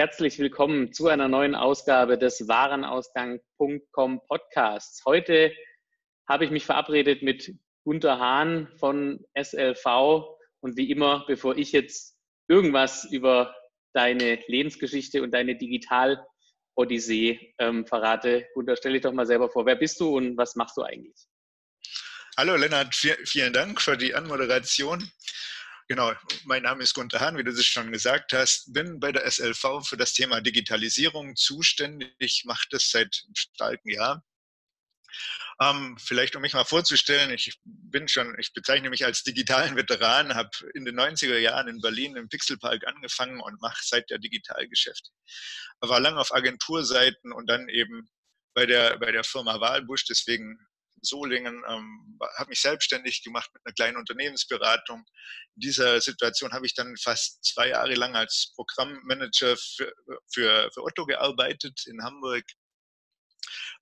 herzlich willkommen zu einer neuen Ausgabe des Warenausgang.com Podcasts. Heute habe ich mich verabredet mit Gunter Hahn von SLV und wie immer, bevor ich jetzt irgendwas über deine Lebensgeschichte und deine Digital-Odyssee ähm, verrate, Gunter, stell dich doch mal selber vor. Wer bist du und was machst du eigentlich? Hallo Lennart, vielen Dank für die Anmoderation. Genau, mein Name ist Gunter Hahn, wie du es schon gesagt hast, bin bei der SLV für das Thema Digitalisierung zuständig, mache das seit einem starken Jahr. Ähm, vielleicht um mich mal vorzustellen, ich bin schon, ich bezeichne mich als digitalen Veteran, habe in den 90er Jahren in Berlin im Pixelpark angefangen und mache seit der Digitalgeschäfte. War lange auf Agenturseiten und dann eben bei der, bei der Firma Wahlbusch, deswegen Solingen, ähm, habe mich selbstständig gemacht mit einer kleinen Unternehmensberatung. In dieser Situation habe ich dann fast zwei Jahre lang als Programmmanager für, für, für Otto gearbeitet in Hamburg.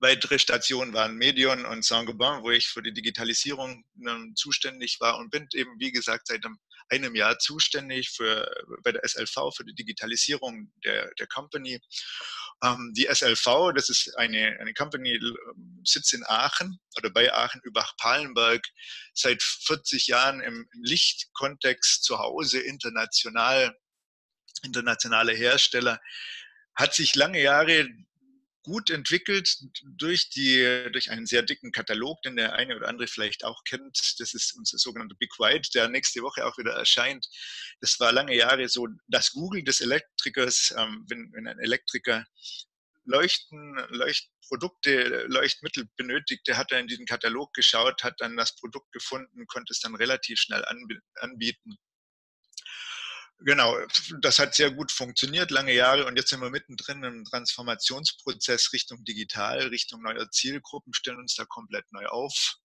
Weitere Stationen waren Medion und Saint-Gobain, wo ich für die Digitalisierung ähm, zuständig war und bin eben, wie gesagt, seit einem, einem Jahr zuständig für, bei der SLV für die Digitalisierung der, der Company. Ähm, die SLV, das ist eine, eine Company, ähm, sitzt in Aachen oder bei Aachen Übach-Palenberg, seit 40 Jahren im Lichtkontext zu Hause, international, internationale Hersteller, hat sich lange Jahre gut entwickelt durch, die, durch einen sehr dicken Katalog, den der eine oder andere vielleicht auch kennt. Das ist unser sogenannter Big White, der nächste Woche auch wieder erscheint. Das war lange Jahre so das Google des Elektrikers. Ähm, wenn, wenn ein Elektriker Leuchten, Leuchtprodukte, Leuchtmittel benötigte, hat er in diesen Katalog geschaut, hat dann das Produkt gefunden, konnte es dann relativ schnell anbieten. Genau, das hat sehr gut funktioniert, lange Jahre und jetzt sind wir mittendrin im Transformationsprozess Richtung digital, Richtung neuer Zielgruppen, stellen uns da komplett neu auf.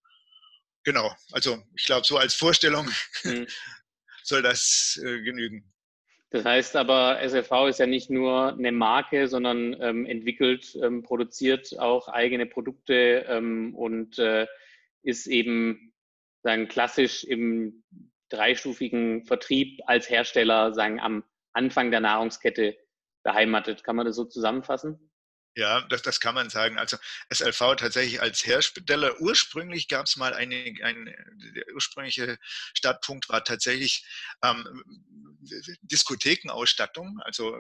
Genau, also ich glaube, so als Vorstellung mhm. soll das äh, genügen. Das heißt aber, SLV ist ja nicht nur eine Marke, sondern ähm, entwickelt, ähm, produziert auch eigene Produkte ähm, und äh, ist eben sagen, klassisch im dreistufigen Vertrieb als Hersteller sagen am Anfang der Nahrungskette beheimatet. Kann man das so zusammenfassen? Ja, das, das kann man sagen. Also SLV tatsächlich als Hersteller. Ursprünglich gab es mal eine, ein, der ursprüngliche Startpunkt war tatsächlich ähm, Diskothekenausstattung, also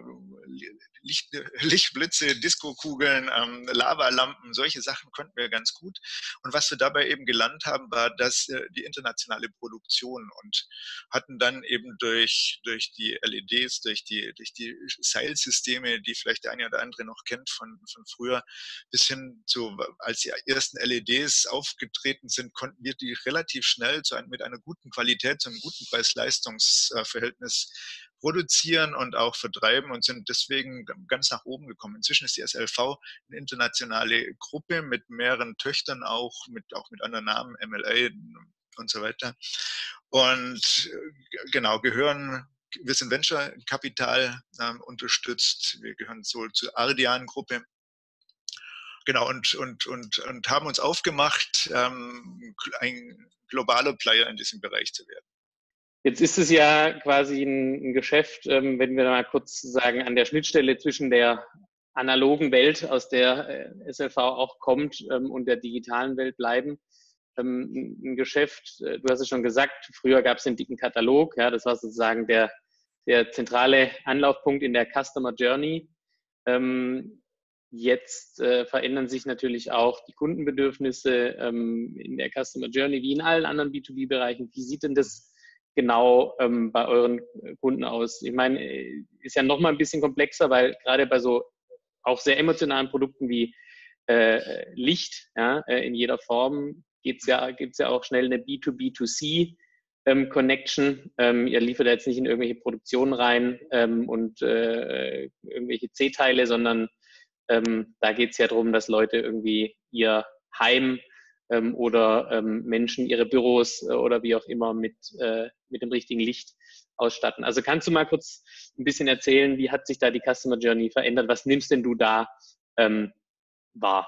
Licht, Lichtblitze, Diskokugeln, ähm, Lavalampen, solche Sachen konnten wir ganz gut. Und was wir dabei eben gelernt haben, war, dass äh, die internationale Produktion und hatten dann eben durch, durch die LEDs, durch die, durch die Seilsysteme, die vielleicht der eine oder andere noch kennt von, von früher, bis hin zu, als die ersten LEDs aufgetreten sind, konnten wir die relativ schnell zu einem, mit einer guten Qualität, zu einem guten Preis-Leistungs-Verhältnis produzieren und auch vertreiben und sind deswegen ganz nach oben gekommen. Inzwischen ist die SLV eine internationale Gruppe mit mehreren Töchtern auch, mit, auch mit anderen Namen, MLA und so weiter. Und äh, genau, gehören wir sind Venture Kapital ähm, unterstützt. Wir gehören so zur Ardian Gruppe. Genau, und, und, und, und haben uns aufgemacht, ähm, ein globaler Player in diesem Bereich zu werden. Jetzt ist es ja quasi ein, Geschäft, ähm, wenn wir mal kurz sagen, an der Schnittstelle zwischen der analogen Welt, aus der äh, SLV auch kommt, ähm, und der digitalen Welt bleiben. Ähm, ein Geschäft, äh, du hast es schon gesagt, früher gab es den dicken Katalog, ja, das war sozusagen der, der zentrale Anlaufpunkt in der Customer Journey. Ähm, Jetzt äh, verändern sich natürlich auch die Kundenbedürfnisse ähm, in der Customer Journey wie in allen anderen B2B-Bereichen. Wie sieht denn das genau ähm, bei euren äh, Kunden aus? Ich meine, äh, ist ja noch mal ein bisschen komplexer, weil gerade bei so auch sehr emotionalen Produkten wie äh, Licht ja, äh, in jeder Form ja, gibt's ja auch schnell eine B2B2C ähm. Ähm, ihr liefert jetzt nicht in irgendwelche Produktionen rein ähm, und äh, irgendwelche C-Teile, sondern ähm, da geht es ja darum, dass Leute irgendwie ihr Heim ähm, oder ähm, Menschen ihre Büros äh, oder wie auch immer mit, äh, mit dem richtigen Licht ausstatten. Also kannst du mal kurz ein bisschen erzählen, wie hat sich da die Customer Journey verändert? Was nimmst denn du da ähm, wahr?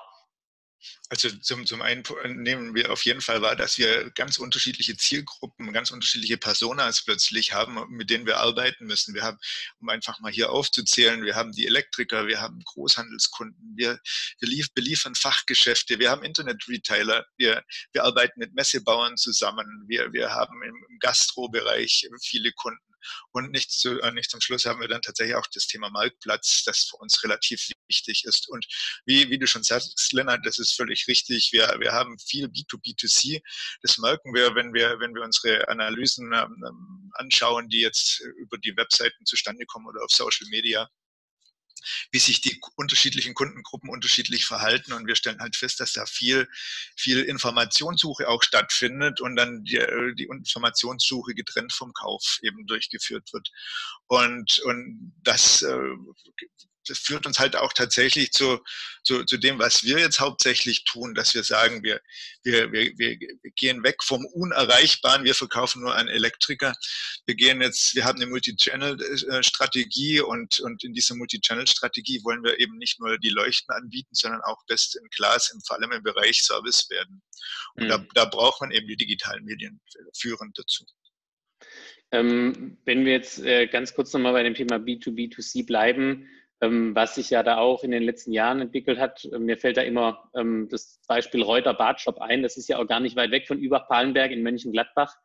Also zum, zum einen nehmen wir auf jeden Fall wahr, dass wir ganz unterschiedliche Zielgruppen, ganz unterschiedliche Personas plötzlich haben, mit denen wir arbeiten müssen. Wir haben, um einfach mal hier aufzuzählen, wir haben die Elektriker, wir haben Großhandelskunden, wir, wir lief, beliefern Fachgeschäfte, wir haben Internet-Retailer, wir, wir arbeiten mit Messebauern zusammen, wir, wir haben im Gastrobereich viele Kunden. Und nicht, zu, äh, nicht zum Schluss haben wir dann tatsächlich auch das Thema Marktplatz, das für uns relativ wichtig ist. Und wie, wie du schon sagst, Lennart, das ist völlig richtig. Wir, wir haben viel B2B2C. Das merken wir, wenn wir, wenn wir unsere Analysen ähm, anschauen, die jetzt über die Webseiten zustande kommen oder auf Social Media wie sich die unterschiedlichen Kundengruppen unterschiedlich verhalten. Und wir stellen halt fest, dass da viel, viel Informationssuche auch stattfindet und dann die, die Informationssuche getrennt vom Kauf eben durchgeführt wird. Und, und das äh, das führt uns halt auch tatsächlich zu, zu, zu dem, was wir jetzt hauptsächlich tun, dass wir sagen, wir, wir, wir, wir gehen weg vom Unerreichbaren, wir verkaufen nur an Elektriker. Wir gehen jetzt, wir haben eine Multi-Channel-Strategie und, und in dieser Multi-Channel-Strategie wollen wir eben nicht nur die Leuchten anbieten, sondern auch best in Class, vor allem im Bereich Service werden. Und mhm. da, da braucht man eben die digitalen Medien führend dazu. Ähm, wenn wir jetzt äh, ganz kurz nochmal bei dem Thema B2B2C bleiben, was sich ja da auch in den letzten Jahren entwickelt hat. Ähm, mir fällt da immer ähm, das Beispiel Reuter Badshop ein. Das ist ja auch gar nicht weit weg von Übach-Palenberg in Mönchengladbach,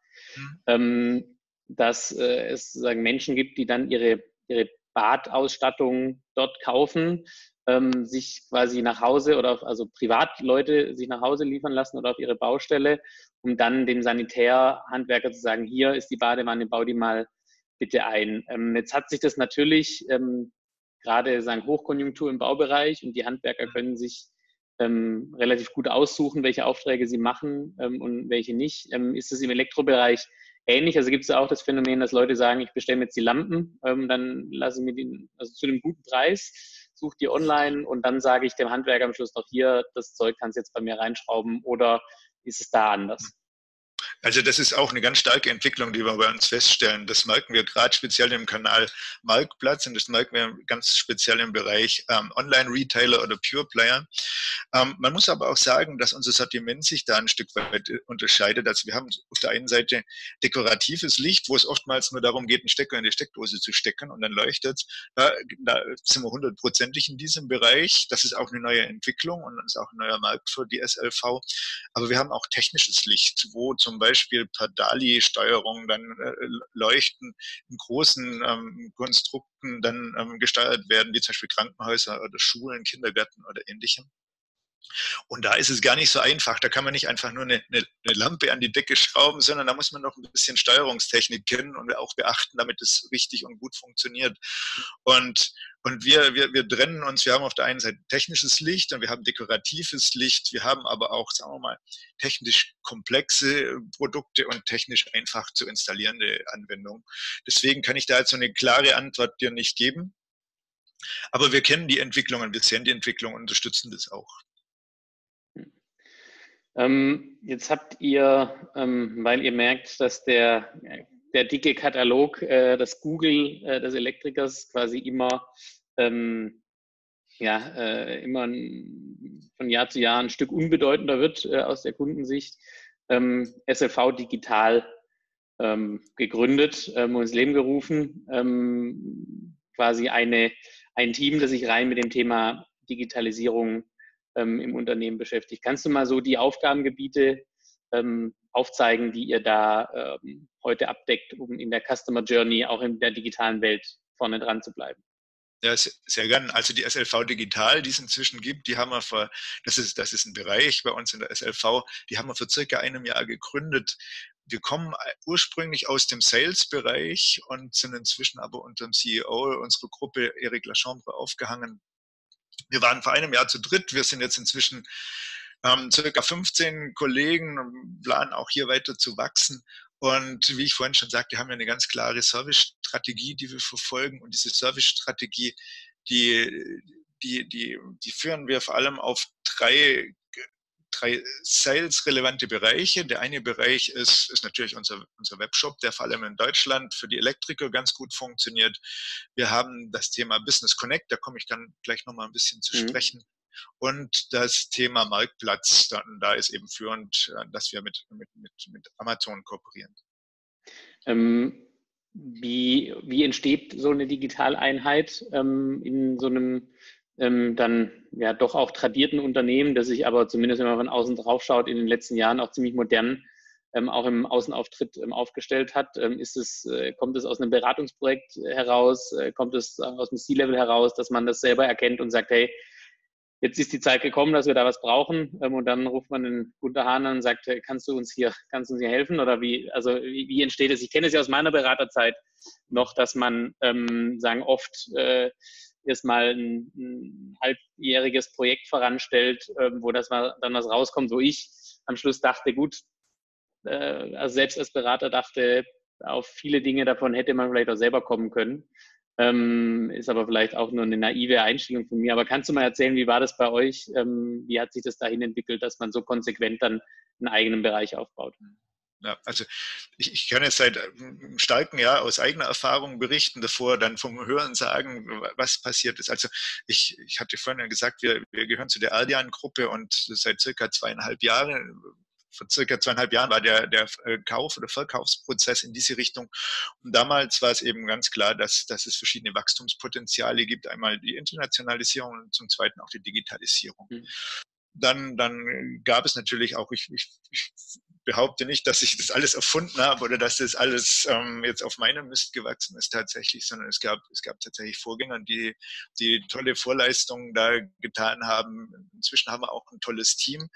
mhm. dass äh, es sozusagen Menschen gibt, die dann ihre, ihre Badausstattung dort kaufen, sich quasi nach Hause oder also Privatleute sich nach Hause liefern lassen oder auf ihre Baustelle, um dann dem Sanitärhandwerker zu sagen, hier ist die Badewanne, bau die mal bitte ein. jetzt hat sich das natürlich gerade sagen Hochkonjunktur im Baubereich und die Handwerker mhm. können sich ähm, relativ gut aussuchen, welche Aufträge sie machen ähm, und welche nicht. Ähm, ist es im Elektrobereich ähnlich? Also gibt es auch das Phänomen, dass Leute sagen, ich bestelle mir jetzt die Lampen, ähm, dann lasse ich mir die, also zu einem guten Preis, suche die online und dann sage ich dem Handwerker am Schluss noch hier, das Zeug kannst du jetzt bei mir reinschrauben oder ist es da anders? Also das ist auch eine ganz starke Entwicklung, die wir bei uns feststellen. Das merken wir gerade speziell im Kanal Marktplatz und das merken wir ganz speziell im Bereich ähm, Online-Retailer oder Pure Player. Ähm, man muss aber auch sagen, dass unser Sortiment sich da ein Stück weit äh, unterscheidet. Also wir haben auf der einen Seite dekoratives Licht, wo es oftmals nur darum geht, einen Stecker in die Steckdose zu stecken und dann leuchtet. Da, da sind wir hundertprozentig in diesem Bereich. Das ist auch eine neue Entwicklung und ist auch ein neuer Markt für die SLV. Aber wir haben auch technisches Licht, wo zum Beispiel Beispiel per DALI-Steuerung dann äh, Leuchten in großen ähm, Konstrukten dann ähm, gesteuert werden, wie zum Beispiel Krankenhäuser oder Schulen, Kindergärten oder ähnlichem. Und da ist es gar nicht so einfach. Da kann man nicht einfach nur eine, eine, eine, Lampe an die Decke schrauben, sondern da muss man noch ein bisschen Steuerungstechnik kennen und auch beachten, damit es richtig und gut funktioniert. Und, und wir, wir, wir trennen uns, wir haben auf der einen Seite technisches Licht und wir haben dekoratives Licht, wir haben aber auch, sagen wir mal, technisch komplexe Produkte und technisch einfach zu installierende Anwendungen. Deswegen kann ich da jetzt so eine klare Antwort dir nicht geben. Aber wir kennen die Entwicklungen, wir sehen die Entwicklung und unterstützen das auch. Ähm, jetzt habt ihr, ähm, weil ihr merkt, dass der, der dicke Katalog äh, des Google äh, des Elektrikers quasi immer, ähm, ja, äh, immer von Jahr zu Jahr ein Stück unbedeutender wird äh, aus der Kundensicht, ähm, SLV Digital ähm, gegründet ähm, und ins Leben gerufen. quasi eine, ein Team, das sich rein mit dem Thema Digitalisierung ähm, im Unternehmen beschäftigt. Kannst du mal so die Aufgabengebiete ähm, aufzeigen, die ihr da ähm, heute abdeckt, um in der Customer Journey auch in der digitalen Welt vorne dran zu bleiben? Ja, sehr gern. Also die SLV Digital, die es inzwischen gibt, die haben wir vor, das ist, das ist ein Bereich bei uns in der SLV, die haben wir vor circa einem Jahr gegründet. Wir kommen ursprünglich aus dem Sales-Bereich und sind inzwischen aber unter dem CEO unserer Gruppe Eric Lachambre aufgehangen. Wir waren vor einem Jahr zu dritt. Wir sind jetzt inzwischen ähm, circa 15 Kollegen und planen auch hier weiter zu wachsen. Und wie ich vorhin schon sagte, haben wir eine ganz klare Service-Strategie, die wir verfolgen. Und diese Service-Strategie, die, die, die, die führen wir vor allem auf drei drei sales-relevante Bereiche. Der eine Bereich ist, ist natürlich unser, unser Webshop, der vor allem in Deutschland für die Elektriker ganz gut funktioniert. Wir haben das Thema Business Connect, da komme ich dann gleich nochmal ein bisschen zu mhm. sprechen. Und das Thema Marktplatz, dann, da ist eben führend, äh, dass wir mit, mit, mit, mit Amazon kooperieren. Ähm, wie, wie entsteht so eine Digitaleinheit ähm, in so einem ähm, dann ja doch auch tradierten Unternehmen, das sich aber zumindest, wenn man von außen drauf schaut, in den letzten Jahren auch ziemlich modern ähm, auch im Außenauftritt ähm, aufgestellt hat. Ähm, ist es, äh, kommt es aus einem Beratungsprojekt heraus? Äh, kommt es aus dem C-Level heraus, dass man das selber erkennt und sagt, hey, jetzt ist die Zeit gekommen, dass wir da was brauchen ähm, und dann ruft man den Gunter Hahn an und sagt, kannst du uns hier, kannst du uns hier helfen oder wie, also wie, wie entsteht es? Ich kenne es ja aus meiner Beraterzeit noch, dass man ähm, sagen oft äh, erstmal ein, ein halbjähriges Projekt voranstellt, ähm, wo das mal dann was rauskommt, wo ich am Schluss dachte, gut, äh, also selbst als Berater dachte, auf viele Dinge davon hätte man vielleicht auch selber kommen können. Ähm, ist aber vielleicht auch nur eine naive Einstellung von mir. Aber kannst du mal erzählen, wie war das bei euch? Ähm, wie hat sich das dahin entwickelt, dass man so konsequent dann einen eigenen Bereich aufbaut? Ja, also ich, ich kann jetzt seit einem starken Jahr aus eigener Erfahrung berichten, davor dann vom Hören sagen, was passiert ist. Also ich, ich hatte vorhin gesagt, wir, wir gehören zu der Aldian-Gruppe und seit circa zweieinhalb Jahren vor circa zweieinhalb Jahren war der, der äh, Kauf- oder Verkaufsprozess in diese Richtung. Und damals war es eben ganz klar, dass, dass es verschiedene Wachstumspotenziale gibt. Einmal die Internationalisierung und zum Zweiten auch die Digitalisierung. Mhm. Dann, dann gab es natürlich auch, ich, ich, ich behaupte nicht, dass ich das alles erfunden habe oder dass das alles ähm, jetzt auf meinem Mist gewachsen ist tatsächlich, sondern es gab, es gab tatsächlich Vorgänger, die, die tolle Vorleistungen da getan haben. Inzwischen haben wir auch ein tolles Team.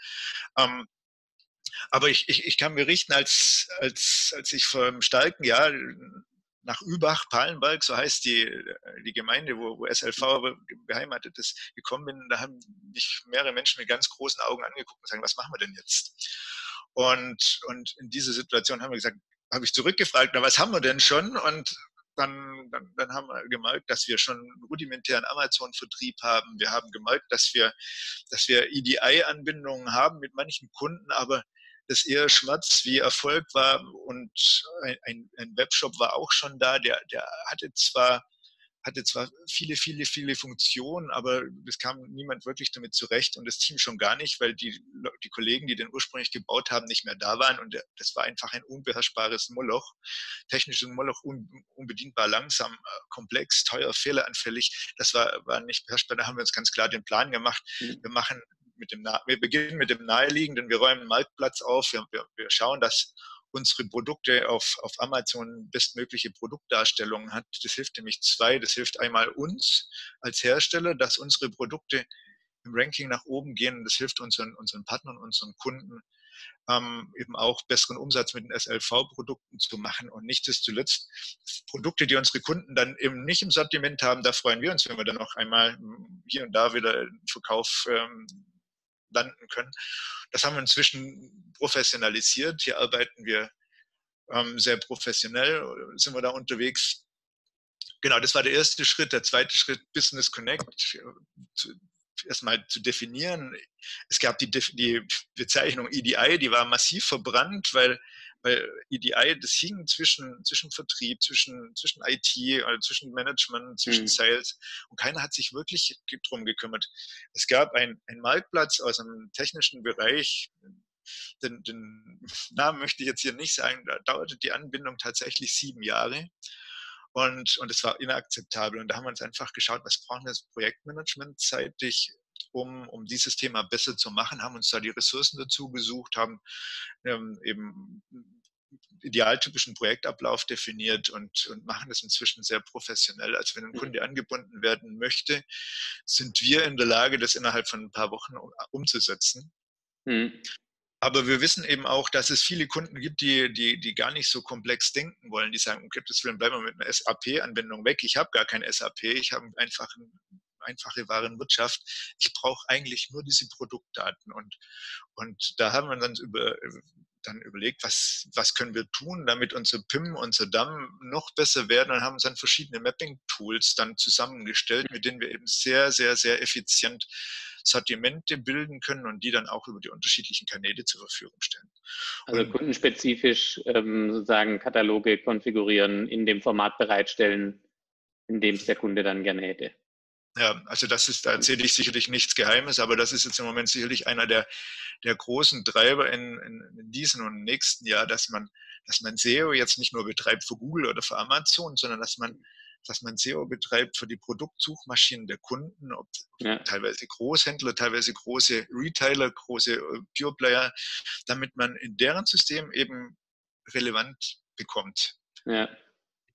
Ähm, aber ich, ich, ich kann berichten, als, als, als ich vor einem starken Jahr nach Übach, Palenberg, so heißt die, die Gemeinde, wo, wo SLV beheimatet ist, gekommen bin, da haben mich mehrere Menschen mit ganz großen Augen angeguckt und sagen, was machen wir denn jetzt? Und, und in dieser Situation haben wir gesagt, habe ich zurückgefragt, na, was haben wir denn schon? Und dann, dann, dann haben wir gemerkt, dass wir schon rudimentären Amazon-Vertrieb haben. Wir haben gemerkt, dass wir, dass wir EDI-Anbindungen haben mit manchen Kunden, aber das eher Schmerz wie Erfolg war und ein, ein Webshop war auch schon da, der, der hatte zwar hatte zwar viele, viele, viele Funktionen, aber es kam niemand wirklich damit zurecht und das Team schon gar nicht, weil die, die Kollegen, die den ursprünglich gebaut haben, nicht mehr da waren und das war einfach ein unbeherrschbares Moloch, technisches Moloch, un, unbedienbar langsam, äh, komplex, teuer, fehleranfällig. Das war, war nicht beherrschbar. Da haben wir uns ganz klar den Plan gemacht. Mhm. Wir machen mit dem, wir beginnen mit dem Naheliegenden, wir räumen einen Marktplatz auf, wir, wir, wir schauen, dass unsere Produkte auf, auf Amazon bestmögliche Produktdarstellungen hat. Das hilft nämlich zwei. Das hilft einmal uns als Hersteller, dass unsere Produkte im Ranking nach oben gehen. Das hilft unseren, unseren Partnern, unseren Kunden, ähm, eben auch besseren Umsatz mit den SLV-Produkten zu machen. Und nicht zuletzt Produkte, die unsere Kunden dann eben nicht im Sortiment haben, da freuen wir uns, wenn wir dann noch einmal hier und da wieder einen Verkauf ähm, landen können. Das haben wir inzwischen professionalisiert. Hier arbeiten wir ähm, sehr professionell, sind wir da unterwegs. Genau, das war der erste Schritt. Der zweite Schritt, Business Connect, erstmal zu definieren. Es gab die, die Bezeichnung EDI, die war massiv verbrannt, weil weil EDI, das hing zwischen, zwischen Vertrieb, zwischen, zwischen IT, also zwischen Management, zwischen mhm. Sales und keiner hat sich wirklich drum gekümmert. Es gab einen Marktplatz aus einem technischen Bereich, den, den Namen möchte ich jetzt hier nicht sagen, da dauerte die Anbindung tatsächlich sieben Jahre. Und, und es war inakzeptabel. Und da haben wir uns einfach geschaut, was brauchen wir als Projektmanagement zeitig, um, um dieses Thema besser zu machen, haben uns da die Ressourcen dazu gesucht, haben ähm, eben idealtypischen Projektablauf definiert und, und machen das inzwischen sehr professionell. Also wenn ein mhm. Kunde angebunden werden möchte, sind wir in der Lage, das innerhalb von ein paar Wochen umzusetzen. Mhm. Aber wir wissen eben auch, dass es viele Kunden gibt, die, die, die gar nicht so komplex denken wollen. Die sagen, okay, das bleiben wir mit einer SAP-Anwendung weg. Ich habe gar kein SAP, ich habe einfach ein einfache Warenwirtschaft. Ich brauche eigentlich nur diese Produktdaten. Und, und da haben wir dann über, dann überlegt, was, was können wir tun, damit unser PIM, unser DAM noch besser werden und haben uns dann verschiedene Mapping-Tools dann zusammengestellt, mit denen wir eben sehr, sehr, sehr effizient Sortimente bilden können und die dann auch über die unterschiedlichen Kanäle zur Verfügung stellen. Also und, kundenspezifisch ähm, sozusagen Kataloge konfigurieren, in dem Format bereitstellen, in dem es der Kunde dann gerne hätte. Ja, also das ist, da erzähle ich sicherlich nichts Geheimes, aber das ist jetzt im Moment sicherlich einer der, der großen Treiber in, in, in diesem und nächsten Jahr, dass man, dass man SEO jetzt nicht nur betreibt für Google oder für Amazon, sondern dass man, dass man SEO betreibt für die Produktsuchmaschinen der Kunden, ob ja. teilweise Großhändler, teilweise große Retailer, große äh, Pure Player, damit man in deren System eben relevant bekommt. Ja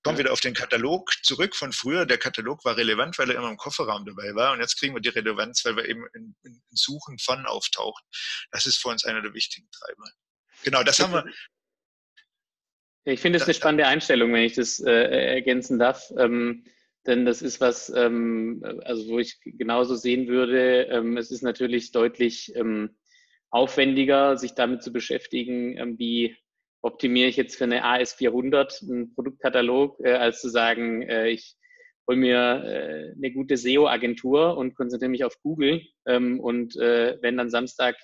kommen wieder auf den Katalog zurück von früher. Der Katalog war relevant, weil er immer im Kofferraum dabei war. Und jetzt kriegen wir die Relevanz, weil wir eben in, in Suchen von auftauchen. Das ist für uns einer der wichtigen Treiber. Genau, das haben wir. Ich finde es eine spannende Einstellung, wenn ich das äh, ergänzen darf. Ähm, denn das ist was, ähm, also wo ich genauso sehen würde. Ähm, es ist natürlich deutlich ähm, aufwendiger, sich damit zu beschäftigen, ähm, wie optimiere ich jetzt für eine AS400 einen Produktkatalog, äh, als zu sagen, äh, ich hole mir äh, eine gute SEO-Agentur und konzentriere mich auf Google. Ähm, und äh, wenn dann Samstag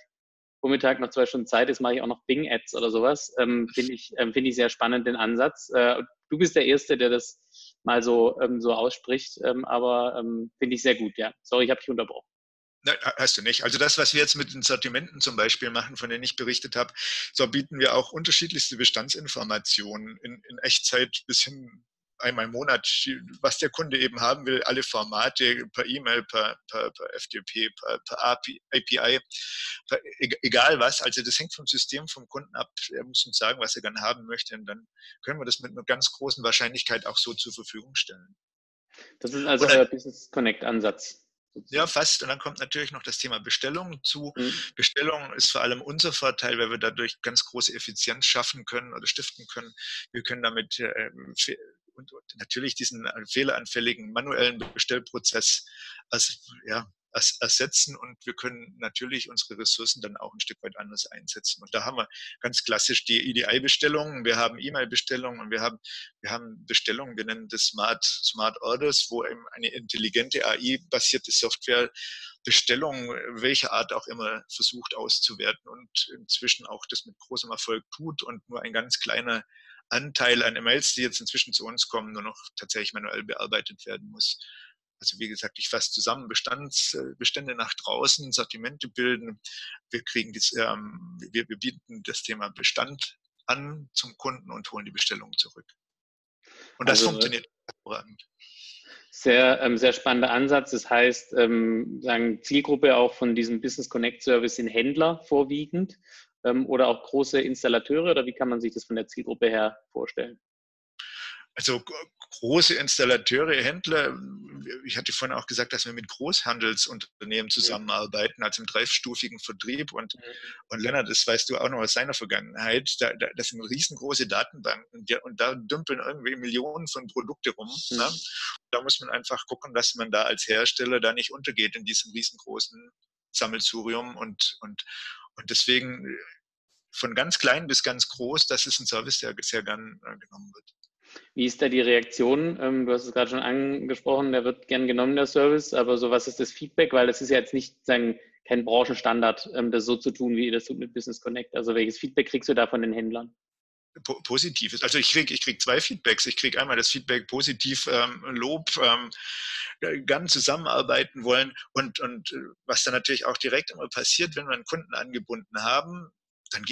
Vormittag noch zwei Stunden Zeit ist, mache ich auch noch Bing-Ads oder sowas. Ähm, Finde ich, ähm, find ich sehr spannend den Ansatz. Äh, du bist der Erste, der das mal so, ähm, so ausspricht, ähm, aber ähm, finde ich sehr gut, ja. Sorry, ich habe dich unterbrochen. Nein, hast du nicht. Also das, was wir jetzt mit den Sortimenten zum Beispiel machen, von denen ich berichtet habe, so bieten wir auch unterschiedlichste Bestandsinformationen in, in Echtzeit bis hin einmal im Monat, was der Kunde eben haben will, alle Formate per E-Mail, per, per, per, FTP, per, per API, per, e, egal was. Also das hängt vom System vom Kunden ab. Er muss uns sagen, was er gerne haben möchte und dann können wir das mit einer ganz großen Wahrscheinlichkeit auch so zur Verfügung stellen. Das ist also Oder, euer Business Connect Ansatz. Ja, fast. Und dann kommt natürlich noch das Thema Bestellung zu. Mhm. Bestellung ist vor allem unser Vorteil, weil wir dadurch ganz große Effizienz schaffen können oder stiften können. Wir können damit äh, und natürlich diesen fehleranfälligen manuellen Bestellprozess als, ja, ersetzen und wir können natürlich unsere Ressourcen dann auch ein Stück weit anders einsetzen. Und da haben wir ganz klassisch die EDI-Bestellungen, wir haben E-Mail-Bestellungen und wir haben, wir haben Bestellungen, wir nennen das Smart, Smart Orders, wo eben eine intelligente AI-basierte Software Bestellungen welcher Art auch immer versucht auszuwerten und inzwischen auch das mit großem Erfolg tut und nur ein ganz kleiner Anteil an E-Mails, die jetzt inzwischen zu uns kommen, nur noch tatsächlich manuell bearbeitet werden muss. Also wie gesagt, ich fasse zusammen Bestandsbestände äh, nach draußen, Sortimente bilden. Wir kriegen dies, ähm, wir, wir bieten das Thema Bestand an zum Kunden und holen die Bestellung zurück. Und das also, funktioniert hervorragend. Sehr, ähm, sehr spannender Ansatz. Das heißt, ähm, sagen Zielgruppe auch von diesem Business Connect Service sind Händler vorwiegend ähm, oder auch große Installateure oder wie kann man sich das von der Zielgruppe her vorstellen? Also große Installateure, Händler, ich hatte vorhin auch gesagt, dass wir mit Großhandelsunternehmen zusammenarbeiten, also im dreistufigen Vertrieb. Und, und Lennart, das weißt du auch noch aus seiner Vergangenheit, da, da, das sind riesengroße Datenbanken und da dümpeln irgendwie Millionen von Produkte rum. Ne? Mhm. Ne? Da muss man einfach gucken, dass man da als Hersteller da nicht untergeht in diesem riesengroßen Sammelsurium und, und, und deswegen von ganz klein bis ganz groß, das ist ein Service, der sehr gern äh, genommen wird. Wie ist da die Reaktion? Ähm, du hast es gerade schon angesprochen, der wird gern genommen, der Service, aber so was ist das Feedback? Weil das ist ja jetzt nicht sagen, kein Branchenstandard, ähm, das so zu tun, wie ihr das tut mit Business Connect. Also welches Feedback kriegst du da von den Händlern? Positives. Also ich kriege ich krieg zwei Feedbacks. Ich kriege einmal das Feedback positiv, ähm, Lob, ähm, gern zusammenarbeiten wollen und, und äh, was dann natürlich auch direkt immer passiert, wenn wir einen Kunden angebunden haben, dann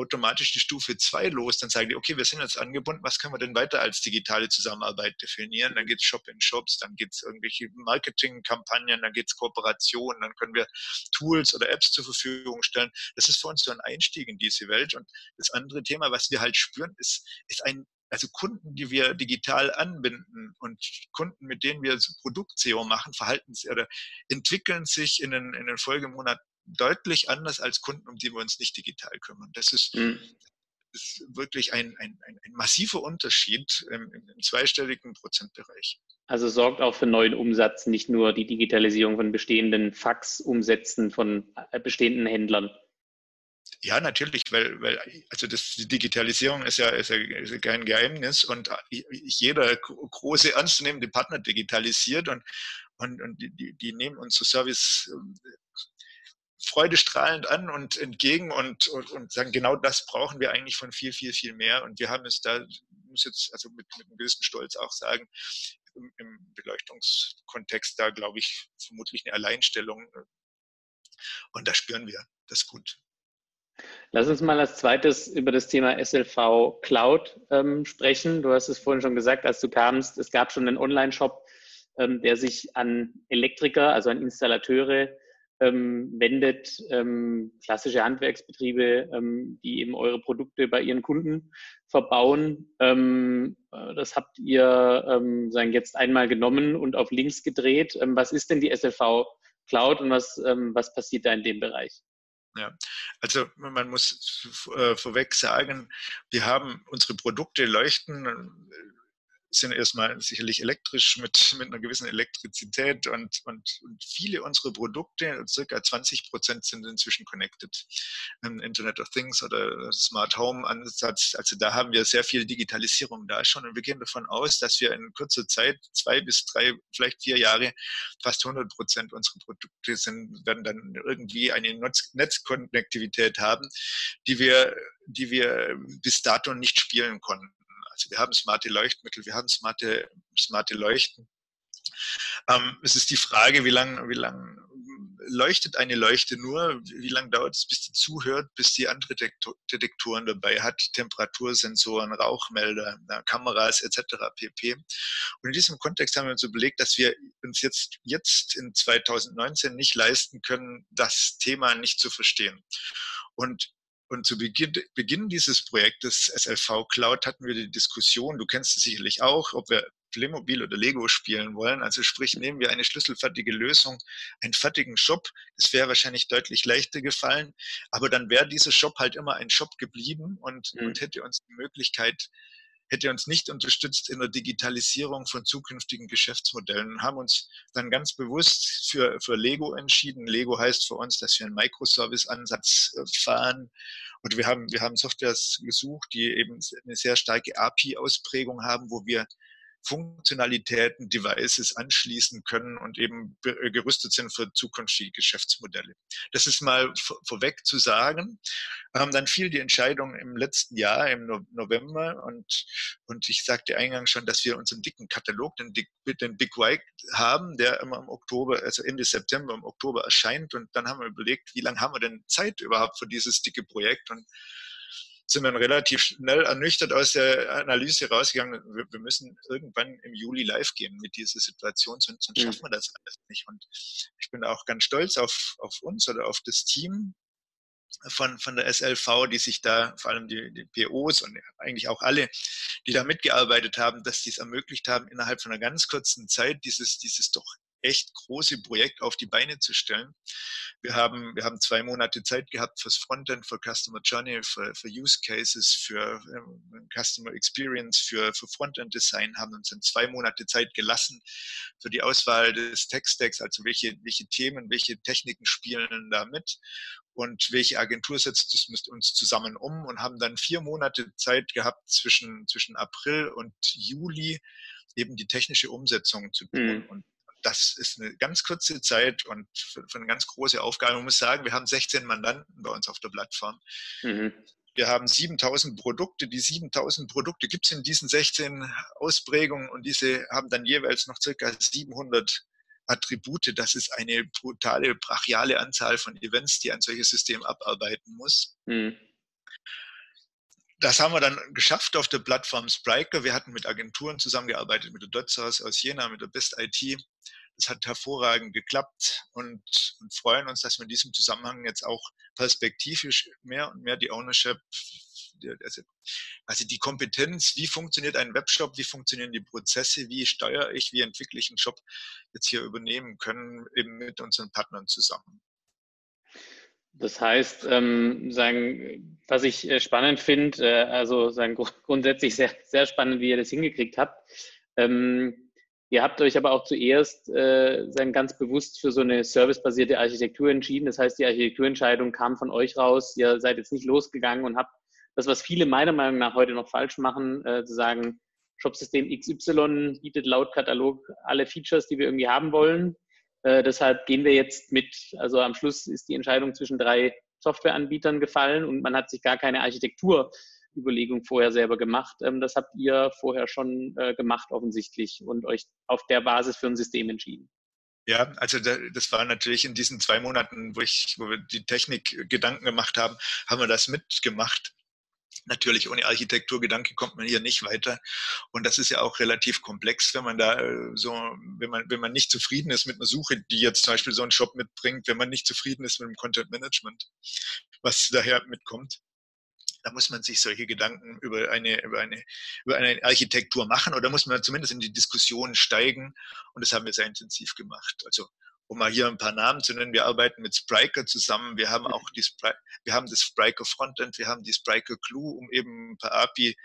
automatisch die Stufe 2 los, dann sagen die, okay, wir sind jetzt angebunden, was können wir denn weiter als digitale Zusammenarbeit definieren? Dann geht es Shop in Shops, dann geht es irgendwelche Marketingkampagnen, dann geht es Kooperationen, dann können wir Tools oder Apps zur Verfügung stellen. Das ist für uns so ein Einstieg in diese Welt. Und das andere Thema, was wir halt spüren, ist, ist ein also Kunden, die wir digital anbinden und Kunden, mit denen wir Produkt-SEO machen, verhalten sich oder entwickeln sich in den, in den Folgemonaten deutlich anders als Kunden, um die wir uns nicht digital kümmern. Das ist, mhm. ist wirklich ein, ein, ein, massiver Unterschied im, im zweistelligen Prozentbereich. Also sorgt auch für neuen Umsatz, nicht nur die Digitalisierung von bestehenden Fax-Umsätzen von äh, bestehenden Händlern. Ja, natürlich, weil, weil also das, die Digitalisierung ist ja, ist ja, ist ja kein Geheimnis und jeder große ernstzunehmende Partner digitalisiert und, und, und die, die nehmen unsere Service freudestrahlend an und entgegen und, und, und sagen, genau das brauchen wir eigentlich von viel, viel, viel mehr. Und wir haben es da, muss jetzt also mit, mit einem gewissen Stolz auch sagen, im Beleuchtungskontext da, glaube ich, vermutlich eine Alleinstellung. Und da spüren wir das gut. Lass uns mal als zweites über das Thema SLV Cloud ähm, sprechen. Du hast es vorhin schon gesagt, als du kamst, es gab schon einen Online-Shop, ähm, der sich an Elektriker, also an Installateure ähm, wendet, ähm, klassische Handwerksbetriebe, ähm, die eben eure Produkte bei ihren Kunden verbauen. Ähm, äh, das habt ihr ähm, sagen, jetzt einmal genommen und auf Links gedreht. Ähm, was ist denn die SLV Cloud und was, was passiert da in dem Bereich? Ja, also man muss äh, vorweg sagen, wir haben unsere Produkte leuchten sind erstmal sicherlich elektrisch mit, mit einer gewissen Elektrizität und, und, und viele unserer Produkte, circa 20 Prozent sind inzwischen connected. Im Internet of Things oder Smart Home Ansatz. Also da haben wir sehr viel Digitalisierung da schon und wir gehen davon aus, dass wir in kurzer Zeit, zwei bis drei, vielleicht vier Jahre, fast 100 Prozent unserer Produkte sind, werden dann irgendwie eine Netzkonnektivität haben, die wir, die wir bis dato nicht spielen konnten. Also wir haben smarte Leuchtmittel, wir haben smarte, smarte Leuchten. Ähm, es ist die Frage, wie lange wie lang leuchtet eine Leuchte nur, wie lange dauert es, bis die zuhört, bis die andere Detektoren dabei hat, Temperatursensoren, Rauchmelder, Kameras etc. pp. Und in diesem Kontext haben wir uns überlegt, dass wir uns jetzt, jetzt in 2019 nicht leisten können, das Thema nicht zu verstehen. Und und zu Beginn, Beginn dieses Projektes SLV Cloud hatten wir die Diskussion, du kennst es sicherlich auch, ob wir Playmobil oder Lego spielen wollen. Also sprich, nehmen wir eine schlüsselfertige Lösung, einen fertigen Shop. Das wäre wahrscheinlich deutlich leichter gefallen. Aber dann wäre dieser Shop halt immer ein Shop geblieben und, mhm. und hätte uns die Möglichkeit hätte uns nicht unterstützt in der Digitalisierung von zukünftigen Geschäftsmodellen und haben uns dann ganz bewusst für, für Lego entschieden. Lego heißt für uns, dass wir einen Microservice-Ansatz äh, fahren. Und wir haben, wir haben Softwares gesucht, die eben eine sehr starke API-Ausprägung haben, wo wir Funktionalitäten, Devices anschließen können und eben äh, gerüstet sind für zukünftige Geschäftsmodelle. Das ist mal vorweg zu sagen. Ähm, dann fiel die Entscheidung im letzten Jahr, im November, und, und ich sagte eingangs schon, dass wir unseren dicken Katalog, den, den Big White, haben, der immer im Oktober, also Ende September, im Oktober erscheint. Und dann haben wir überlegt, wie lange haben wir denn Zeit überhaupt für dieses dicke Projekt? Und sind dann relativ schnell ernüchtert aus der Analyse rausgegangen, wir, wir müssen irgendwann im Juli live gehen mit dieser Situation, sonst, sonst mhm. schaffen wir das alles nicht. Und ich bin auch ganz stolz auf, auf uns oder auf das Team von, von der SLV, die sich da, vor allem die, die POs und eigentlich auch alle, die da mitgearbeitet haben, dass die es ermöglicht haben, innerhalb von einer ganz kurzen Zeit dieses, dieses doch echt große Projekt auf die Beine zu stellen. Wir haben, wir haben zwei Monate Zeit gehabt fürs Frontend, für Customer Journey, für, für Use Cases, für ähm, Customer Experience, für, für Frontend Design, haben uns in zwei Monate Zeit gelassen für die Auswahl des Tech-Stacks, also welche, welche Themen, welche Techniken spielen da mit und welche Agentur setzt es mit uns zusammen um und haben dann vier Monate Zeit gehabt zwischen, zwischen April und Juli eben die technische Umsetzung zu tun. Mhm. Und das ist eine ganz kurze Zeit und für, für, eine ganz große Aufgabe. Man muss sagen, wir haben 16 Mandanten bei uns auf der Plattform. Mhm. Wir haben 7000 Produkte. Die 7000 Produkte gibt es in diesen 16 Ausprägungen und diese haben dann jeweils noch circa 700 Attribute. Das ist eine brutale, brachiale Anzahl von Events, die ein solches System abarbeiten muss. Mhm. Das haben wir dann geschafft auf der Plattform Spriker. Wir hatten mit Agenturen zusammengearbeitet, mit der Dotsas aus Jena, mit der Best IT. Das hat hervorragend geklappt und, und, freuen uns, dass wir in diesem Zusammenhang jetzt auch perspektivisch mehr und mehr die Ownership, also, also die Kompetenz, wie funktioniert ein Webshop, wie funktionieren die Prozesse, wie steuere ich, wie entwickle ich einen Shop, jetzt hier übernehmen können, eben mit unseren Partnern zusammen. Das heißt, ähm, sagen, was ich äh, spannend finde, äh, also sagen, grundsätzlich sehr, sehr spannend, wie ihr das hingekriegt habt. Ähm, ihr habt euch aber auch zuerst äh, sagen, ganz bewusst für so eine servicebasierte Architektur entschieden. Das heißt, die Architekturentscheidung kam von euch raus. Ihr seid jetzt nicht losgegangen und habt das, was viele meiner Meinung nach heute noch falsch machen, äh, zu sagen, Shopsystem XY bietet laut Katalog alle Features, die wir irgendwie haben wollen. Äh, deshalb gehen wir jetzt mit, also am Schluss ist die Entscheidung zwischen drei Softwareanbietern gefallen und man hat sich gar keine Architektur Überlegung vorher selber gemacht. Ähm, das habt ihr vorher schon äh, gemacht offensichtlich und euch auf der Basis für ein System entschieden. Ja, also das war natürlich in diesen zwei Monaten, wo ich, wo wir die Technik Gedanken gemacht haben, haben wir das mitgemacht. Natürlich, ohne Architekturgedanke kommt man hier nicht weiter. Und das ist ja auch relativ komplex, wenn man da äh, so, wenn man, wenn man nicht zufrieden ist mit einer Suche, die jetzt zum Beispiel so ein Shop mitbringt, wenn man nicht zufrieden ist mit dem Content Management, was daher mitkommt. Da muss man sich solche Gedanken über eine, über eine, über eine Architektur machen oder muss man zumindest in die Diskussion steigen. Und das haben wir sehr intensiv gemacht. Also um mal hier ein paar Namen zu nennen, wir arbeiten mit Spriker zusammen. Wir haben auch die Spri wir haben das Spriker Frontend, wir haben die Spriker Clue, um eben per API,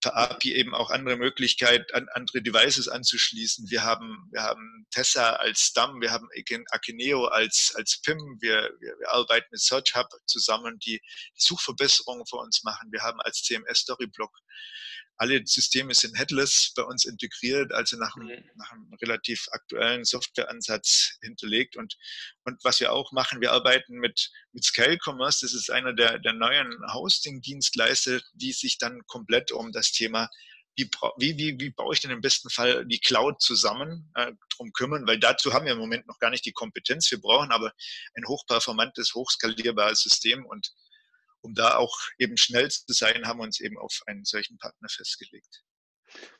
per API eben auch andere Möglichkeiten, an andere Devices anzuschließen. Wir haben, wir haben Tessa als DAM, wir haben Akineo als, als PIM, wir, wir, wir arbeiten mit Search Hub zusammen, die, die Suchverbesserungen für uns machen. Wir haben als CMS Storyblock alle Systeme sind headless bei uns integriert, also nach einem, mhm. nach einem relativ aktuellen Softwareansatz hinterlegt. Und, und was wir auch machen, wir arbeiten mit, mit Scale Commerce, das ist einer der, der neuen Hosting-Dienstleister, die sich dann komplett um das Thema wie, wie, wie, wie baue ich denn im besten Fall die Cloud zusammen, äh, drum kümmern, weil dazu haben wir im Moment noch gar nicht die Kompetenz. Wir brauchen aber ein hochperformantes, hochskalierbares System und um da auch eben schnell zu sein, haben wir uns eben auf einen solchen Partner festgelegt.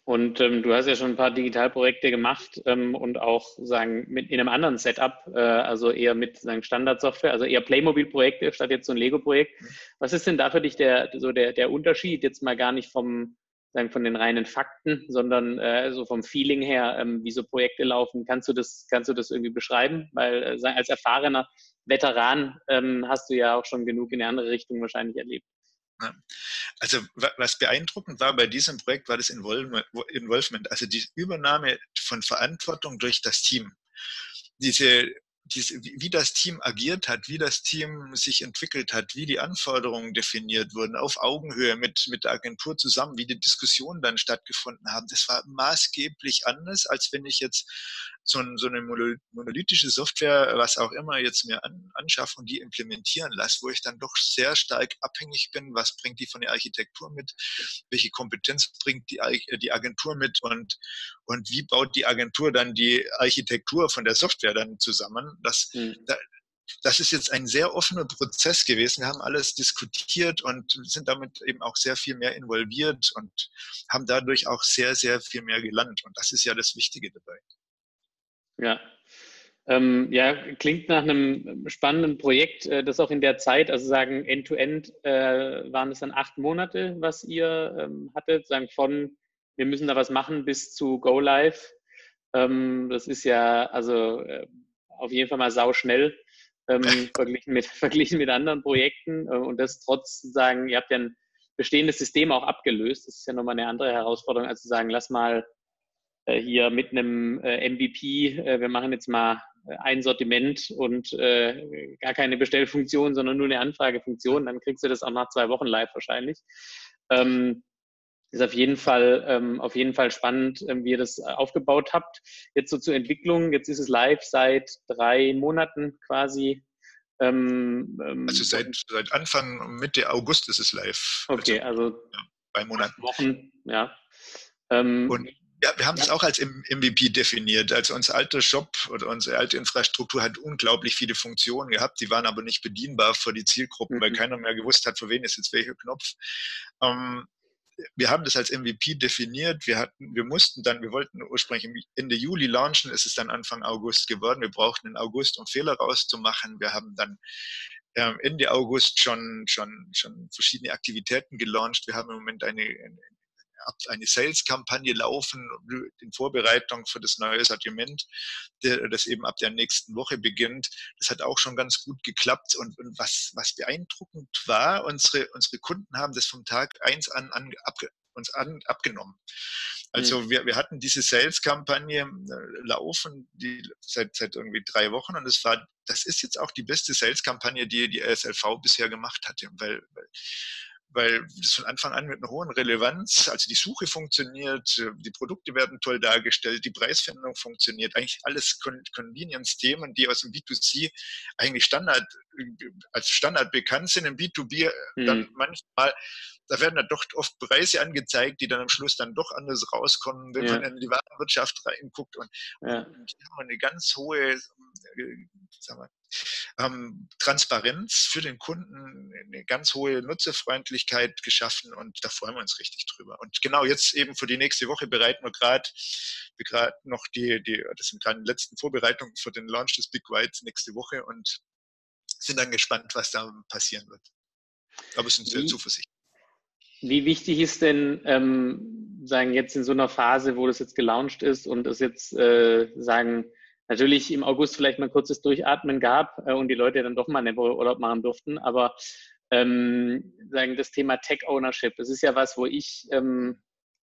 Und ähm, du hast ja schon ein paar Digitalprojekte gemacht ähm, und auch sagen mit in einem anderen Setup, äh, also eher mit sagen Standardsoftware, also eher Playmobil-Projekte statt jetzt so ein Lego-Projekt. Mhm. Was ist denn da für dich der so der, der Unterschied jetzt mal gar nicht vom sagen von den reinen Fakten, sondern äh, so vom Feeling her, ähm, wie so Projekte laufen? Kannst du das kannst du das irgendwie beschreiben? Weil äh, als erfahrener Veteran ähm, hast du ja auch schon genug in eine andere Richtung wahrscheinlich erlebt. Also was beeindruckend war bei diesem Projekt, war das Involvement, also die Übernahme von Verantwortung durch das Team. Diese diese, wie das Team agiert hat, wie das Team sich entwickelt hat, wie die Anforderungen definiert wurden, auf Augenhöhe mit, mit der Agentur zusammen, wie die Diskussionen dann stattgefunden haben, das war maßgeblich anders, als wenn ich jetzt so, ein, so eine monolithische Software, was auch immer, jetzt mir an, anschaffe und die implementieren lasse, wo ich dann doch sehr stark abhängig bin, was bringt die von der Architektur mit, welche Kompetenz bringt die, die Agentur mit und, und wie baut die Agentur dann die Architektur von der Software dann zusammen. Das, mhm. da, das ist jetzt ein sehr offener Prozess gewesen. Wir haben alles diskutiert und sind damit eben auch sehr viel mehr involviert und haben dadurch auch sehr, sehr viel mehr gelernt. Und das ist ja das Wichtige dabei. Ja. Ähm, ja, klingt nach einem spannenden Projekt, äh, das auch in der Zeit, also sagen End-to-End, -End, äh, waren es dann acht Monate, was ihr ähm, hattet, sagen von wir müssen da was machen bis zu Go Live. Ähm, das ist ja also äh, auf jeden Fall mal sau schnell ähm, verglichen, mit, verglichen mit anderen Projekten äh, und das trotz sagen, ihr habt ja ein bestehendes System auch abgelöst. Das ist ja nochmal eine andere Herausforderung, als zu sagen, lass mal hier mit einem äh, MVP, äh, wir machen jetzt mal ein Sortiment und gar keine Bestellfunktion, sondern nur eine Anfragefunktion, dann kriegst du das auch nach zwei Wochen live wahrscheinlich. Ähm, ist auf jeden Fall, ähm, auf jeden Fall spannend, ähm, wie ihr das aufgebaut habt. Jetzt so zur Entwicklung, jetzt ist es live seit drei Monaten quasi. Also seit, seit Anfang, Mitte August ist es live. Okay, also, also ja, zwei Monaten. Wochen, ja. und ja, wir haben es ja. auch als MVP definiert. Also unser alter Shop oder unsere alte Infrastruktur hat unglaublich viele Funktionen gehabt, die waren aber nicht bedienbar für die Zielgruppen, mhm. weil keiner mehr gewusst hat, für wen ist jetzt welcher Knopf. Ähm, wir haben das als MVP definiert. Wir hatten, wir mussten dann, wir wollten ursprünglich Ende Juli launchen, ist es dann Anfang August geworden. Wir brauchten in August, um Fehler rauszumachen. Wir haben dann ähm, Ende August schon, schon, schon verschiedene Aktivitäten gelauncht. Wir haben im Moment eine, eine eine Sales-Kampagne laufen in Vorbereitung für das neue Sortiment, das eben ab der nächsten Woche beginnt. Das hat auch schon ganz gut geklappt. Und, und was, was beeindruckend war, unsere, unsere Kunden haben das vom Tag eins an, an ab, uns an, abgenommen. Also mhm. wir, wir hatten diese Sales-Kampagne äh, laufen die, seit, seit irgendwie drei Wochen und es war, das ist jetzt auch die beste Sales-Kampagne, die die SLV bisher gemacht hatte, weil, weil weil das von Anfang an mit einer hohen Relevanz, also die Suche funktioniert, die Produkte werden toll dargestellt, die Preisfindung funktioniert, eigentlich alles Convenience-Themen, die aus dem B2C eigentlich Standard, als Standard bekannt sind, im B2B mhm. dann manchmal da werden dann doch oft Preise angezeigt, die dann am Schluss dann doch anders rauskommen, wenn ja. man in die Warenwirtschaft reinguckt. Und, ja. und die haben eine ganz hohe äh, wir, ähm, Transparenz für den Kunden, eine ganz hohe Nutzerfreundlichkeit geschaffen und da freuen wir uns richtig drüber. Und genau jetzt eben für die nächste Woche bereiten wir gerade wir gerade noch die, die, das sind gerade die letzten Vorbereitungen für den Launch des Big White nächste Woche und sind dann gespannt, was da passieren wird. Aber sind sehr zuversichtlich. Wie wichtig ist denn, ähm, sagen jetzt in so einer Phase, wo das jetzt gelauncht ist und es jetzt äh, sagen, natürlich im August vielleicht mal kurzes Durchatmen gab äh, und die Leute dann doch mal eine Woche Urlaub machen durften, aber ähm, sagen das Thema Tech Ownership, das ist ja was, wo ich ähm,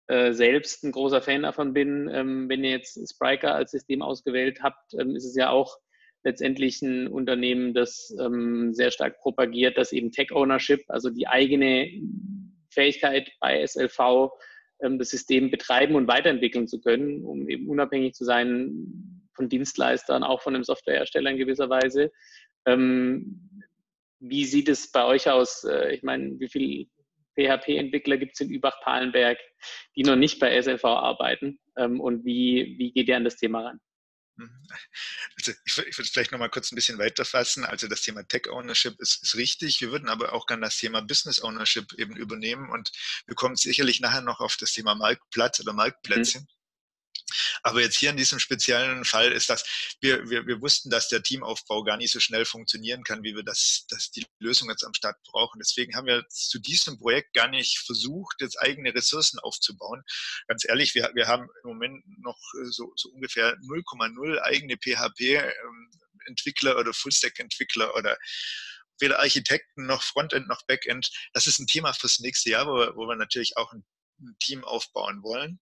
äh, selbst ein großer Fan davon bin. Ähm, wenn ihr jetzt Spriker als System ausgewählt habt, ähm, ist es ja auch letztendlich ein Unternehmen, das ähm, sehr stark propagiert, dass eben Tech Ownership, also die eigene Fähigkeit bei SLV, ähm, das System betreiben und weiterentwickeln zu können, um eben unabhängig zu sein von Dienstleistern, auch von einem Softwarehersteller in gewisser Weise. Ähm, wie sieht es bei euch aus? Äh, ich meine, wie viele PHP-Entwickler gibt es in Übach-Palenberg, die noch nicht bei SLV arbeiten? Ähm, und wie, wie geht ihr an das Thema ran? Mhm. Also ich, würde es vielleicht noch mal kurz ein bisschen weiterfassen. Also das Thema Tech Ownership ist, ist richtig. Wir würden aber auch gerne das Thema Business Ownership eben übernehmen und wir kommen sicherlich nachher noch auf das Thema Marktplatz oder Marktplätze. Mhm. Aber jetzt hier in diesem speziellen Fall ist das, wir, wir, wir wussten, dass der Teamaufbau gar nicht so schnell funktionieren kann, wie wir das, das die Lösung jetzt am Start brauchen. Deswegen haben wir zu diesem Projekt gar nicht versucht, jetzt eigene Ressourcen aufzubauen. Ganz ehrlich, wir, wir haben im Moment noch so, so ungefähr 0,0 eigene PHP-Entwickler ähm, oder Fullstack-Entwickler oder weder Architekten noch Frontend noch Backend. Das ist ein Thema fürs nächste Jahr, wo wir, wo wir natürlich auch ein Team aufbauen wollen.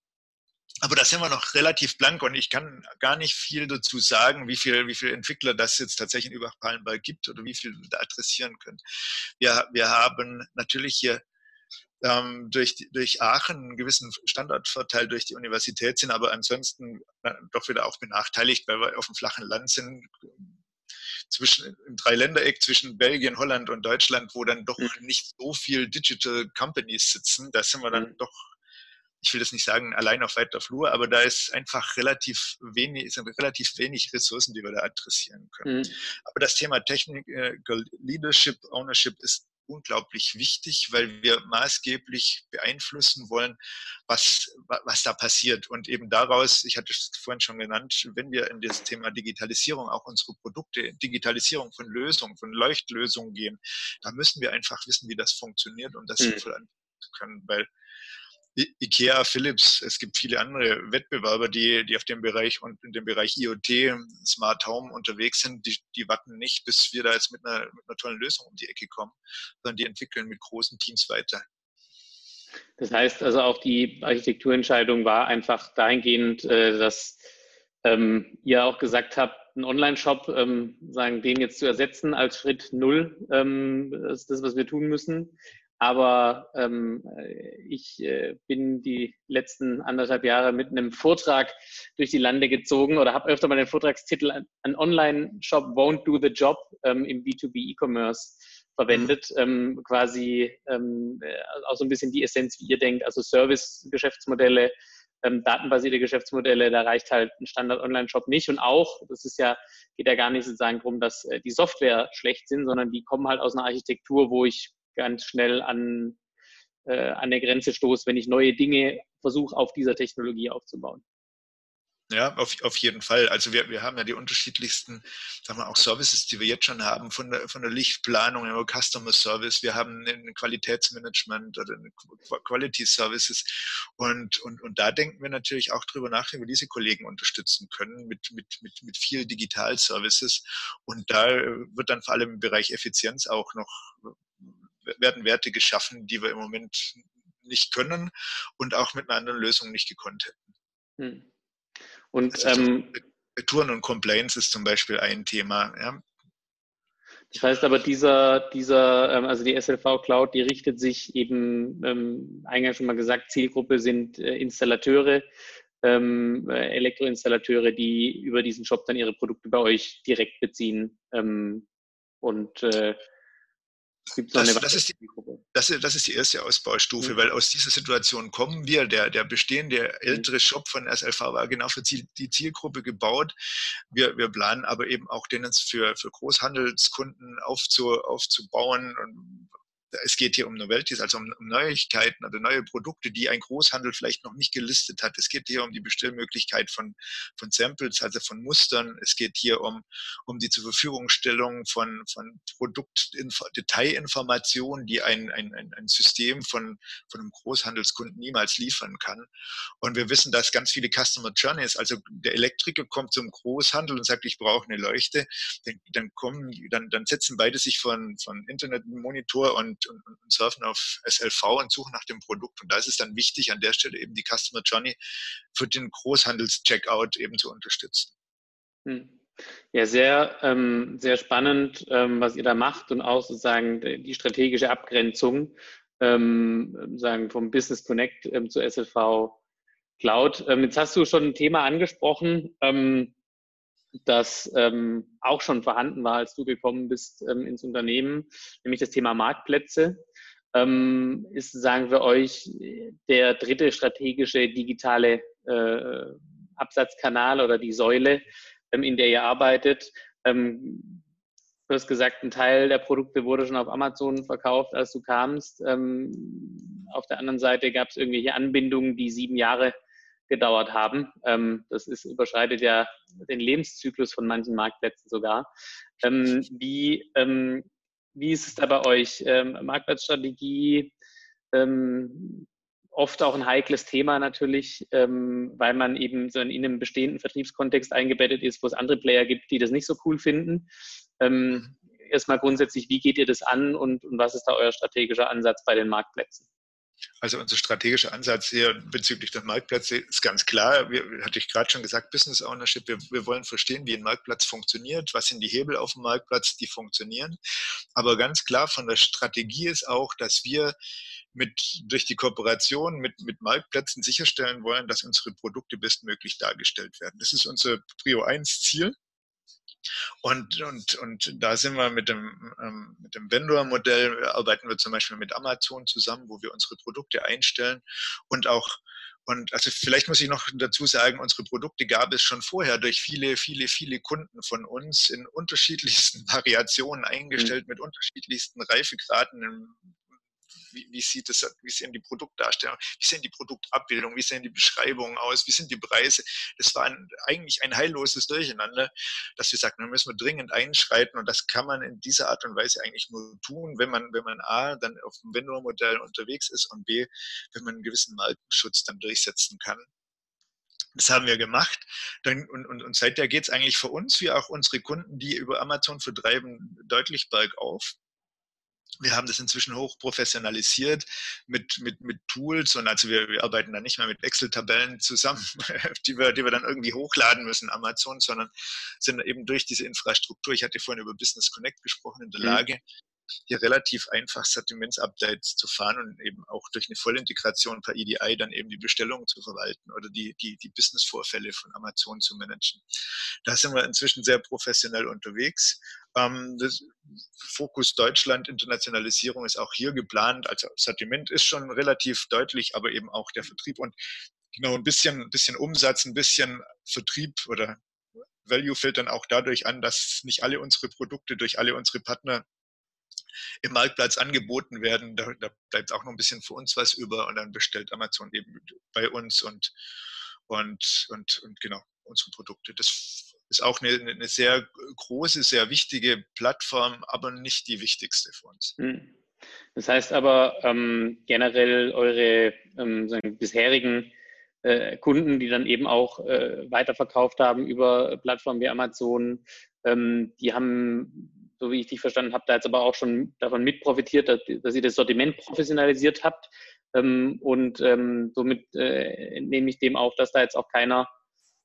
Aber da sind wir noch relativ blank und ich kann gar nicht viel dazu sagen, wie viel, wie viele Entwickler das jetzt tatsächlich in Übach-Palenberg gibt oder wie viel wir da adressieren können. Wir, wir haben natürlich hier ähm, durch, durch Aachen einen gewissen Standortvorteil durch die Universität sind, aber ansonsten äh, doch wieder auch benachteiligt, weil wir auf dem flachen Land sind, zwischen im Dreiländereck zwischen Belgien, Holland und Deutschland, wo dann doch mhm. nicht so viel Digital Companies sitzen. Da sind wir dann mhm. doch ich will das nicht sagen, allein auf weiter Flur, aber da ist einfach relativ wenig, sind relativ wenig Ressourcen, die wir da adressieren können. Mhm. Aber das Thema Technical Leadership, Ownership ist unglaublich wichtig, weil wir maßgeblich beeinflussen wollen, was, was da passiert. Und eben daraus, ich hatte es vorhin schon genannt, wenn wir in das Thema Digitalisierung auch unsere Produkte, Digitalisierung von Lösungen, von Leuchtlösungen gehen, da müssen wir einfach wissen, wie das funktioniert, um das mhm. sinnvoll anbieten zu können, weil IKEA, Philips, es gibt viele andere Wettbewerber, die, die auf dem Bereich und in dem Bereich IoT, Smart Home unterwegs sind, die, die warten nicht, bis wir da jetzt mit einer, mit einer tollen Lösung um die Ecke kommen, sondern die entwickeln mit großen Teams weiter. Das heißt also auch die Architekturentscheidung war einfach dahingehend, äh, dass ähm, ihr auch gesagt habt, einen Online-Shop, ähm, sagen, den jetzt zu ersetzen als Schritt Null, ähm, ist das, was wir tun müssen. Aber ähm, ich äh, bin die letzten anderthalb Jahre mit einem Vortrag durch die Lande gezogen oder habe öfter mal den Vortragstitel An Online-Shop won't do the job ähm, im B2B E-Commerce verwendet. Mhm. Ähm, quasi ähm, äh, auch so ein bisschen die Essenz, wie ihr denkt, also Service-Geschäftsmodelle, ähm, datenbasierte Geschäftsmodelle, da reicht halt ein Standard-Online-Shop nicht. Und auch, das ist ja, geht ja gar nicht sozusagen darum, dass äh, die Software schlecht sind, sondern die kommen halt aus einer Architektur, wo ich ganz schnell an, äh, an der Grenze stoße, wenn ich neue Dinge versuche, auf dieser Technologie aufzubauen. Ja, auf, auf jeden Fall. Also wir, wir haben ja die unterschiedlichsten, sagen wir auch Services, die wir jetzt schon haben, von der, von der Lichtplanung über Customer Service. Wir haben ein Qualitätsmanagement oder Quality Services. Und, und, und da denken wir natürlich auch drüber nach, wie wir diese Kollegen unterstützen können mit, mit, mit, mit viel Digital Services. Und da wird dann vor allem im Bereich Effizienz auch noch werden Werte geschaffen, die wir im Moment nicht können und auch mit einer anderen Lösung nicht gekonnt hätten. Hm. Und also ähm, Retouren und Complaints ist zum Beispiel ein Thema. Ja. Das heißt aber, dieser, dieser, ähm, also die SLV Cloud, die richtet sich eben, ähm, eingangs schon mal gesagt, Zielgruppe sind äh, Installateure, ähm, äh, Elektroinstallateure, die über diesen Shop dann ihre Produkte bei euch direkt beziehen. Ähm, und äh, das, das, ist die, das, das, ist die, erste Ausbaustufe, mhm. weil aus dieser Situation kommen wir. Der, der bestehende ältere Shop von SLV war genau für die Zielgruppe gebaut. Wir, wir planen aber eben auch den für, für Großhandelskunden aufzu, aufzubauen und es geht hier um Novelties, also um, um, Neuigkeiten oder neue Produkte, die ein Großhandel vielleicht noch nicht gelistet hat. Es geht hier um die Bestellmöglichkeit von, von Samples, also von Mustern. Es geht hier um, um die zur Verfügungstellung von, von Produktdetailinformationen, die ein, ein, ein System von, von einem Großhandelskunden niemals liefern kann. Und wir wissen, dass ganz viele Customer Journeys, also der Elektriker kommt zum Großhandel und sagt, ich brauche eine Leuchte, dann, dann kommen, dann, dann setzen beide sich von, von Internetmonitor und und, und, und, surfen auf SLV und suchen nach dem Produkt. Und da ist es dann wichtig, an der Stelle eben die Customer Journey für den Großhandels-Checkout eben zu unterstützen. Hm. Ja, sehr, ähm, sehr spannend, ähm, was ihr da macht und auch sozusagen die strategische Abgrenzung ähm, sagen vom Business Connect ähm, zur SLV Cloud. Ähm, jetzt hast du schon ein Thema angesprochen. Das ähm, auch schon vorhanden war, als du gekommen bist ähm, ins Unternehmen, nämlich das Thema Marktplätze. Ähm, ist, sagen wir euch, der dritte strategische digitale äh, Absatzkanal oder die Säule, ähm, in der ihr arbeitet. Ähm, du hast gesagt, ein Teil der Produkte wurde schon auf Amazon verkauft, als du kamst. Ähm, auf der anderen Seite gab es irgendwelche Anbindungen, die sieben Jahre gedauert haben. Ähm, das ist, überschreitet ja den Lebenszyklus von manchen Marktplätzen sogar. Ähm, wie, ähm, wie ist es da bei euch? Ähm, Marktplatzstrategie, ähm, oft auch ein heikles Thema natürlich, ähm, weil man eben so in einem bestehenden Vertriebskontext eingebettet ist, wo es andere Player gibt, die das nicht so cool finden. erstmal grundsätzlich, wie geht ihr das an und, und was ist da euer strategischer Ansatz bei den Marktplätzen? Also unser strategischer Ansatz hier bezüglich der Marktplätze ist ganz klar. Wir, hatte ich gerade schon gesagt, Business Ownership. Wir, wir, wollen verstehen, wie ein Marktplatz funktioniert. Was sind die Hebel auf dem Marktplatz, die funktionieren. Aber ganz klar von der Strategie ist auch, dass wir mit, durch die Kooperation mit, mit Marktplätzen sicherstellen wollen, dass unsere Produkte bestmöglich dargestellt werden. Das ist unser Prio 1 Ziel. Und, und, und da sind wir mit dem, ähm, mit dem Vendor-Modell, arbeiten wir zum Beispiel mit Amazon zusammen, wo wir unsere Produkte einstellen und auch und also vielleicht muss ich noch dazu sagen, unsere Produkte gab es schon vorher durch viele, viele, viele Kunden von uns in unterschiedlichsten Variationen eingestellt, mhm. mit unterschiedlichsten Reifegraden wie, wie sieht es, wie sehen die Produktdarstellungen, wie sehen die Produktabbildungen, wie sehen die Beschreibungen aus, wie sind die Preise. Das war ein, eigentlich ein heilloses Durcheinander, dass wir sagten, da müssen wir dringend einschreiten und das kann man in dieser Art und Weise eigentlich nur tun, wenn man, wenn man A, dann auf dem Vendor-Modell unterwegs ist und B, wenn man einen gewissen Markenschutz dann durchsetzen kann. Das haben wir gemacht. Und, und, und seither geht es eigentlich für uns, wie auch unsere Kunden, die über Amazon vertreiben, deutlich bergauf wir haben das inzwischen hoch professionalisiert mit, mit, mit Tools und also wir, wir arbeiten da nicht mehr mit Excel-Tabellen zusammen, die wir, die wir dann irgendwie hochladen müssen, Amazon, sondern sind eben durch diese Infrastruktur, ich hatte vorhin über Business Connect gesprochen, in der mhm. Lage, hier relativ einfach Sortiments-Updates zu fahren und eben auch durch eine Vollintegration per EDI dann eben die Bestellungen zu verwalten oder die, die, die Business-Vorfälle von Amazon zu managen. Da sind wir inzwischen sehr professionell unterwegs. Ähm, das Fokus Deutschland, Internationalisierung ist auch hier geplant. Also Sortiment ist schon relativ deutlich, aber eben auch der Vertrieb und genau ein bisschen, bisschen Umsatz, ein bisschen Vertrieb oder Value fällt dann auch dadurch an, dass nicht alle unsere Produkte durch alle unsere Partner im Marktplatz angeboten werden. Da, da bleibt auch noch ein bisschen für uns was über und dann bestellt Amazon eben bei uns und, und, und, und genau unsere Produkte. Das ist auch eine, eine sehr große, sehr wichtige Plattform, aber nicht die wichtigste für uns. Hm. Das heißt aber ähm, generell eure ähm, bisherigen äh, Kunden, die dann eben auch äh, weiterverkauft haben über Plattformen wie Amazon, ähm, die haben so wie ich dich verstanden habe, da jetzt aber auch schon davon mit profitiert, dass, dass ihr das Sortiment professionalisiert habt. Ähm, und ähm, somit äh, nehme ich dem auch, dass da jetzt auch keiner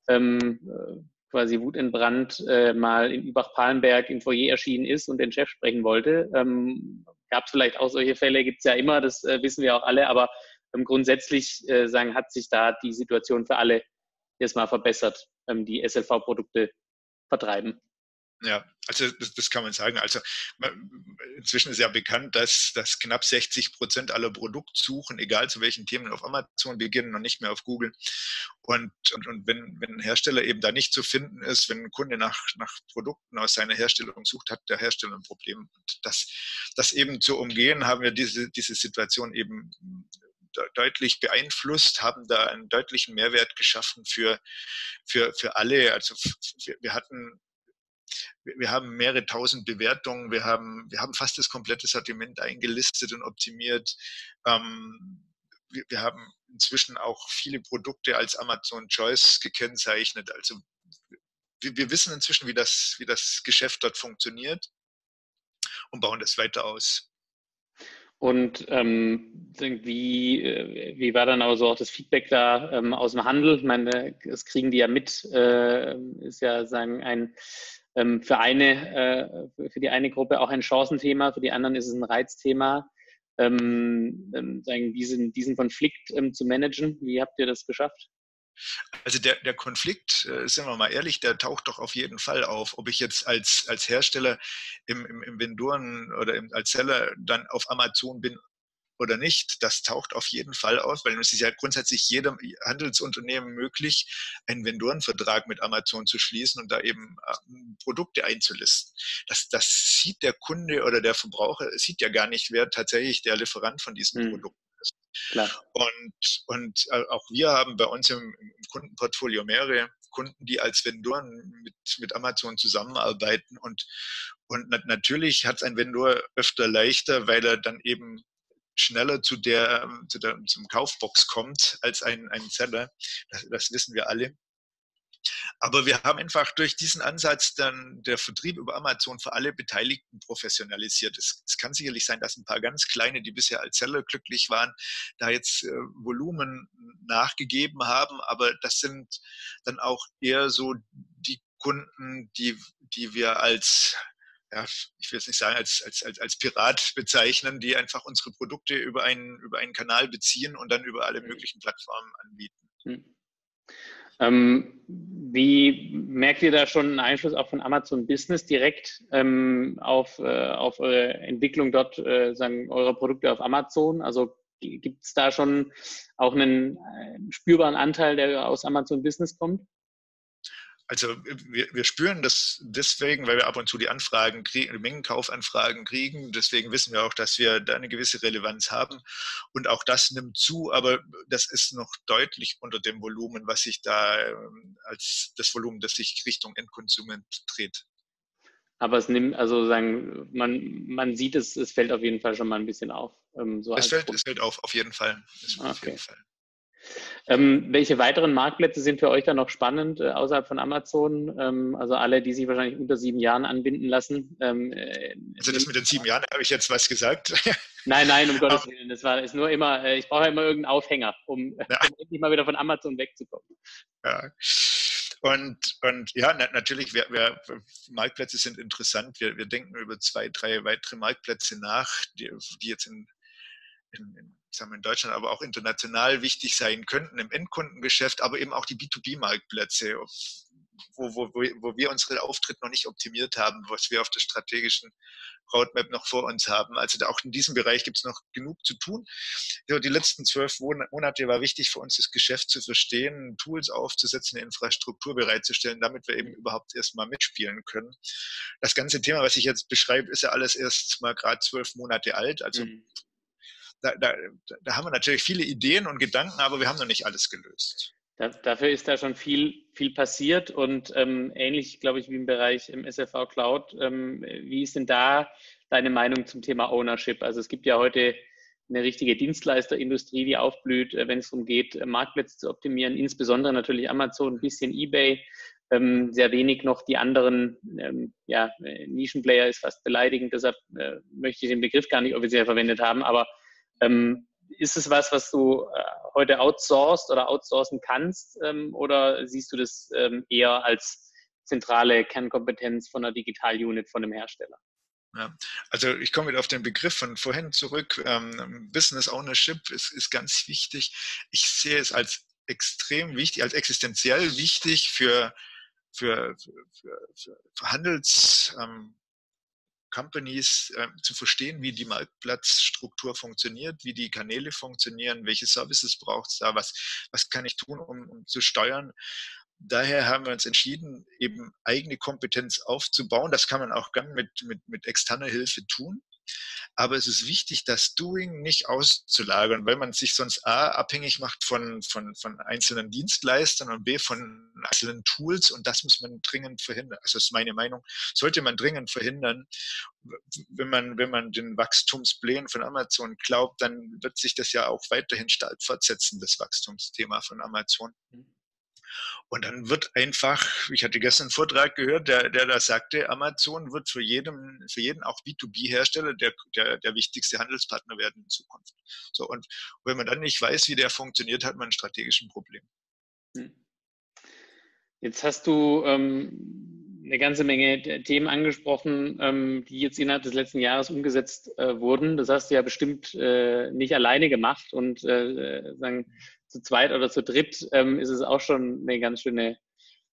ähm, äh, quasi wutentbrannt äh, mal in Übach-Palenberg im Foyer erschienen ist und den Chef sprechen wollte. Ähm, Gab es vielleicht auch solche Fälle, gibt es ja immer, das äh, wissen wir auch alle, aber ähm, grundsätzlich äh, sagen, hat sich da die Situation für alle erstmal verbessert, ähm, die SLV-Produkte vertreiben. Ja, also das, das, kann man sagen. Also inzwischen ist ja bekannt, dass, dass knapp 60 Prozent aller Produktsuchen, egal zu welchen Themen, auf Amazon beginnen und nicht mehr auf Google. Und, und, und wenn, wenn ein Hersteller eben da nicht zu finden ist, wenn ein Kunde nach, nach Produkten aus seiner Herstellung sucht, hat der Hersteller ein Problem. Und das, das eben zu umgehen, haben wir diese, diese Situation eben deutlich beeinflusst, haben da einen deutlichen Mehrwert geschaffen für, für, für alle. Also wir, hatten wir haben mehrere tausend Bewertungen, wir haben, wir haben fast das komplette Sortiment eingelistet und optimiert. Ähm, wir, wir, haben inzwischen auch viele Produkte als Amazon Choice gekennzeichnet. Also wir, wir wissen inzwischen, wie das, wie das Geschäft dort funktioniert und bauen das weiter aus. Und ähm, wie, äh, wie war dann also auch das Feedback da ähm, aus dem Handel? Ich meine, das kriegen die ja mit, äh, ist ja sagen ein ähm, für eine, äh, für die eine Gruppe auch ein Chancenthema, für die anderen ist es ein Reizthema. Ähm, ähm, diesen, diesen Konflikt ähm, zu managen. Wie habt ihr das geschafft? Also der, der Konflikt, äh, sind wir mal ehrlich, der taucht doch auf jeden Fall auf. Ob ich jetzt als, als Hersteller im, im, im Vendoren oder im, als Seller dann auf Amazon bin oder nicht, das taucht auf jeden Fall auf, weil es ist ja grundsätzlich jedem Handelsunternehmen möglich, einen Vendorenvertrag mit Amazon zu schließen und da eben ähm, Produkte einzulisten. Das, das sieht der Kunde oder der Verbraucher, sieht ja gar nicht, wer tatsächlich der Lieferant von diesen mhm. Produkten ist. Klar. Und, und äh, auch wir haben bei uns im, im Kundenportfolio mehrere Kunden, die als Vendoren mit, mit Amazon zusammenarbeiten und, und natürlich hat es ein Vendor öfter leichter, weil er dann eben schneller zu der, zu der zum Kaufbox kommt als ein, ein Seller. Das, das wissen wir alle. Aber wir haben einfach durch diesen Ansatz dann der Vertrieb über Amazon für alle Beteiligten professionalisiert. Es, es kann sicherlich sein, dass ein paar ganz kleine, die bisher als Seller glücklich waren, da jetzt äh, Volumen nachgegeben haben. Aber das sind dann auch eher so die Kunden, die, die wir als ja, ich will es nicht sagen, als, als, als, als Pirat bezeichnen, die einfach unsere Produkte über einen, über einen Kanal beziehen und dann über alle mhm. möglichen Plattformen anbieten. Hm. Ähm, wie merkt ihr da schon einen Einfluss auch von Amazon Business direkt ähm, auf, äh, auf eure Entwicklung dort, äh, sagen, eurer Produkte auf Amazon? Also gibt es da schon auch einen äh, spürbaren Anteil, der aus Amazon Business kommt? Also wir, wir spüren das deswegen, weil wir ab und zu die Anfragen kriegen, Mengenkaufanfragen kriegen. Deswegen wissen wir auch, dass wir da eine gewisse Relevanz haben. Und auch das nimmt zu, aber das ist noch deutlich unter dem Volumen, was sich da ähm, als das Volumen, das sich Richtung Endkonsument dreht. Aber es nimmt, also sagen, man, man sieht es, es fällt auf jeden Fall schon mal ein bisschen auf. Ähm, so es, fällt, es fällt auf, auf jeden Fall. Okay. Auf jeden Fall. Ähm, welche weiteren Marktplätze sind für euch dann noch spannend äh, außerhalb von Amazon? Ähm, also alle, die sich wahrscheinlich unter sieben Jahren anbinden lassen. Ähm, äh, also das mit den sieben Jahren, habe ich jetzt was gesagt? Nein, nein, um Gottes Willen. Das war ist nur immer, äh, ich brauche ja immer irgendeinen Aufhänger, um, ja. um endlich mal wieder von Amazon wegzukommen. Ja. Und, und ja, na, natürlich, wir, wir, Marktplätze sind interessant. Wir, wir denken über zwei, drei weitere Marktplätze nach, die, die jetzt in, in, in sagen wir in Deutschland, aber auch international wichtig sein könnten im Endkundengeschäft, aber eben auch die B2B-Marktplätze, wo, wo, wo wir unseren Auftritt noch nicht optimiert haben, was wir auf der strategischen Roadmap noch vor uns haben. Also auch in diesem Bereich gibt es noch genug zu tun. Ja, die letzten zwölf Monate war wichtig für uns, das Geschäft zu verstehen, Tools aufzusetzen, eine Infrastruktur bereitzustellen, damit wir eben überhaupt erstmal mitspielen können. Das ganze Thema, was ich jetzt beschreibe, ist ja alles erst mal gerade zwölf Monate alt. Also mhm da, da, da haben wir natürlich viele Ideen und Gedanken, aber wir haben noch nicht alles gelöst. Da, dafür ist da schon viel, viel passiert und ähm, ähnlich, glaube ich, wie im Bereich im SFV Cloud. Ähm, wie ist denn da deine Meinung zum Thema Ownership? Also es gibt ja heute eine richtige Dienstleisterindustrie, die aufblüht, äh, wenn es darum geht, äh, Marktplätze zu optimieren, insbesondere natürlich Amazon, ein bisschen eBay, ähm, sehr wenig noch die anderen ähm, ja, äh, Nischenplayer ist fast beleidigend, deshalb äh, möchte ich den Begriff gar nicht offiziell verwendet haben, aber ähm, ist es was, was du äh, heute outsourced oder outsourcen kannst ähm, oder siehst du das ähm, eher als zentrale Kernkompetenz von einer Digital-Unit von einem Hersteller. Ja, also ich komme wieder auf den Begriff von vorhin zurück. Ähm, Business Ownership ist, ist ganz wichtig. Ich sehe es als extrem wichtig, als existenziell wichtig für, für, für, für Handels, ähm, Companies äh, zu verstehen, wie die Marktplatzstruktur funktioniert, wie die Kanäle funktionieren, welche Services braucht es da, was, was kann ich tun, um, um zu steuern. Daher haben wir uns entschieden, eben eigene Kompetenz aufzubauen. Das kann man auch gern mit, mit, mit externer Hilfe tun. Aber es ist wichtig, das Doing nicht auszulagern, weil man sich sonst A abhängig macht von, von, von einzelnen Dienstleistern und B von einzelnen Tools und das muss man dringend verhindern. Also das ist meine Meinung, sollte man dringend verhindern. Wenn man, wenn man den Wachstumsplänen von Amazon glaubt, dann wird sich das ja auch weiterhin stark fortsetzen, das Wachstumsthema von Amazon. Und dann wird einfach, ich hatte gestern einen Vortrag gehört, der, der da sagte, Amazon wird für jeden, für jeden auch B2B-Hersteller der, der, der wichtigste Handelspartner werden in Zukunft. So, und wenn man dann nicht weiß, wie der funktioniert, hat man ein strategisches Problem. Hm. Jetzt hast du ähm, eine ganze Menge Themen angesprochen, ähm, die jetzt innerhalb des letzten Jahres umgesetzt äh, wurden. Das hast du ja bestimmt äh, nicht alleine gemacht und äh, sagen, zu zweit oder zu dritt ähm, ist es auch schon eine ganz schöne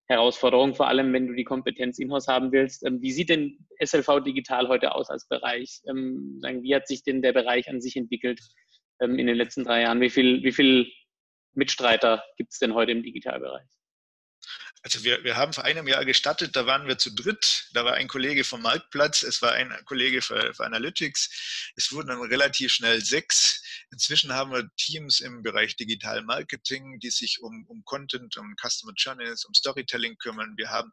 Herausforderung, vor allem wenn du die Kompetenz in-house haben willst. Ähm, wie sieht denn SLV Digital heute aus als Bereich? Ähm, sagen, wie hat sich denn der Bereich an sich entwickelt ähm, in den letzten drei Jahren? Wie viel, wie viel Mitstreiter gibt es denn heute im Digitalbereich? Also wir, wir haben vor einem Jahr gestartet, da waren wir zu dritt. Da war ein Kollege vom Marktplatz, es war ein Kollege für, für Analytics. Es wurden dann relativ schnell sechs. Inzwischen haben wir Teams im Bereich Digital Marketing, die sich um, um Content, um Customer Journeys, um Storytelling kümmern. Wir haben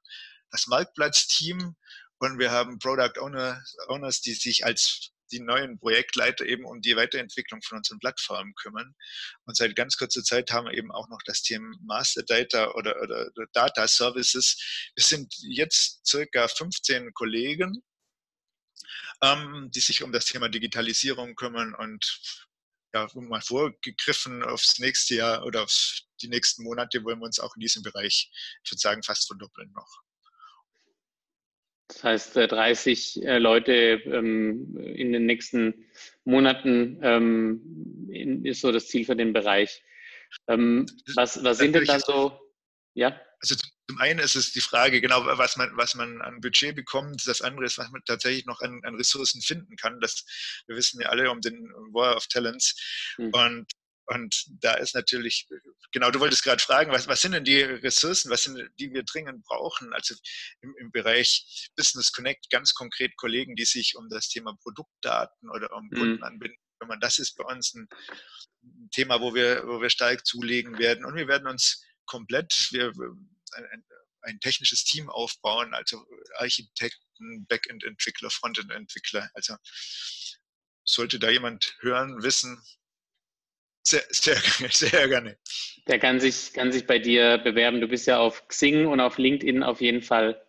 das Marktplatz-Team und wir haben Product Owner, Owners, die sich als die neuen Projektleiter eben um die Weiterentwicklung von unseren Plattformen kümmern. Und seit ganz kurzer Zeit haben wir eben auch noch das Thema Master Data oder, oder, Data Services. Wir sind jetzt circa 15 Kollegen, ähm, die sich um das Thema Digitalisierung kümmern und ja, mal vorgegriffen aufs nächste Jahr oder auf die nächsten Monate wollen wir uns auch in diesem Bereich, ich würde sagen, fast verdoppeln noch. Das heißt, 30 äh, Leute ähm, in den nächsten Monaten ähm, ist so das Ziel für den Bereich. Ähm, was, was sind denn da so? Ja? Also zum einen ist es die Frage, genau, was man, was man an Budget bekommt. Das andere ist, was man tatsächlich noch an, an Ressourcen finden kann. Das, wir wissen ja alle um den War of Talents. Mhm. Und und da ist natürlich, genau, du wolltest gerade fragen, was, was sind denn die Ressourcen, was sind, die wir dringend brauchen? Also im, im Bereich Business Connect ganz konkret Kollegen, die sich um das Thema Produktdaten oder um mhm. Kundenanbindung kümmern. Das ist bei uns ein, ein Thema, wo wir, wo wir stark zulegen werden. Und wir werden uns komplett, wir, ein, ein technisches Team aufbauen, also Architekten, Backend-Entwickler, Frontend-Entwickler. Also sollte da jemand hören, wissen, sehr, sehr, sehr gerne. Der kann sich, kann sich bei dir bewerben. Du bist ja auf Xing und auf LinkedIn auf jeden Fall,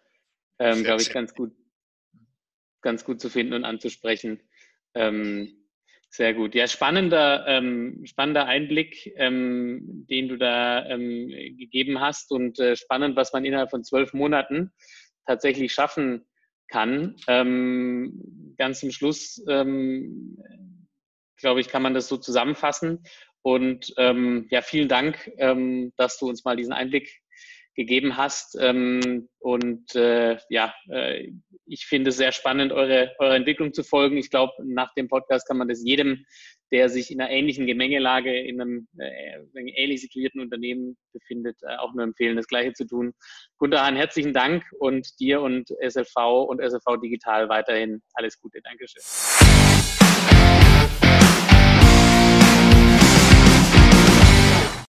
ähm, glaube ich, ganz gut, ganz gut zu finden und anzusprechen. Ähm, sehr gut. Ja, spannender, ähm, spannender Einblick, ähm, den du da ähm, gegeben hast und äh, spannend, was man innerhalb von zwölf Monaten tatsächlich schaffen kann. Ähm, ganz zum Schluss glaube ich, kann man das so zusammenfassen. Und ähm, ja, vielen Dank, ähm, dass du uns mal diesen Einblick gegeben hast. Ähm, und äh, ja, äh, ich finde es sehr spannend, eure, eure Entwicklung zu folgen. Ich glaube, nach dem Podcast kann man das jedem, der sich in einer ähnlichen Gemengelage in einem äh, ähnlich situierten Unternehmen befindet, äh, auch nur empfehlen, das Gleiche zu tun. Gunter Hahn, herzlichen Dank und dir und SLV und SLV Digital weiterhin alles Gute. Dankeschön.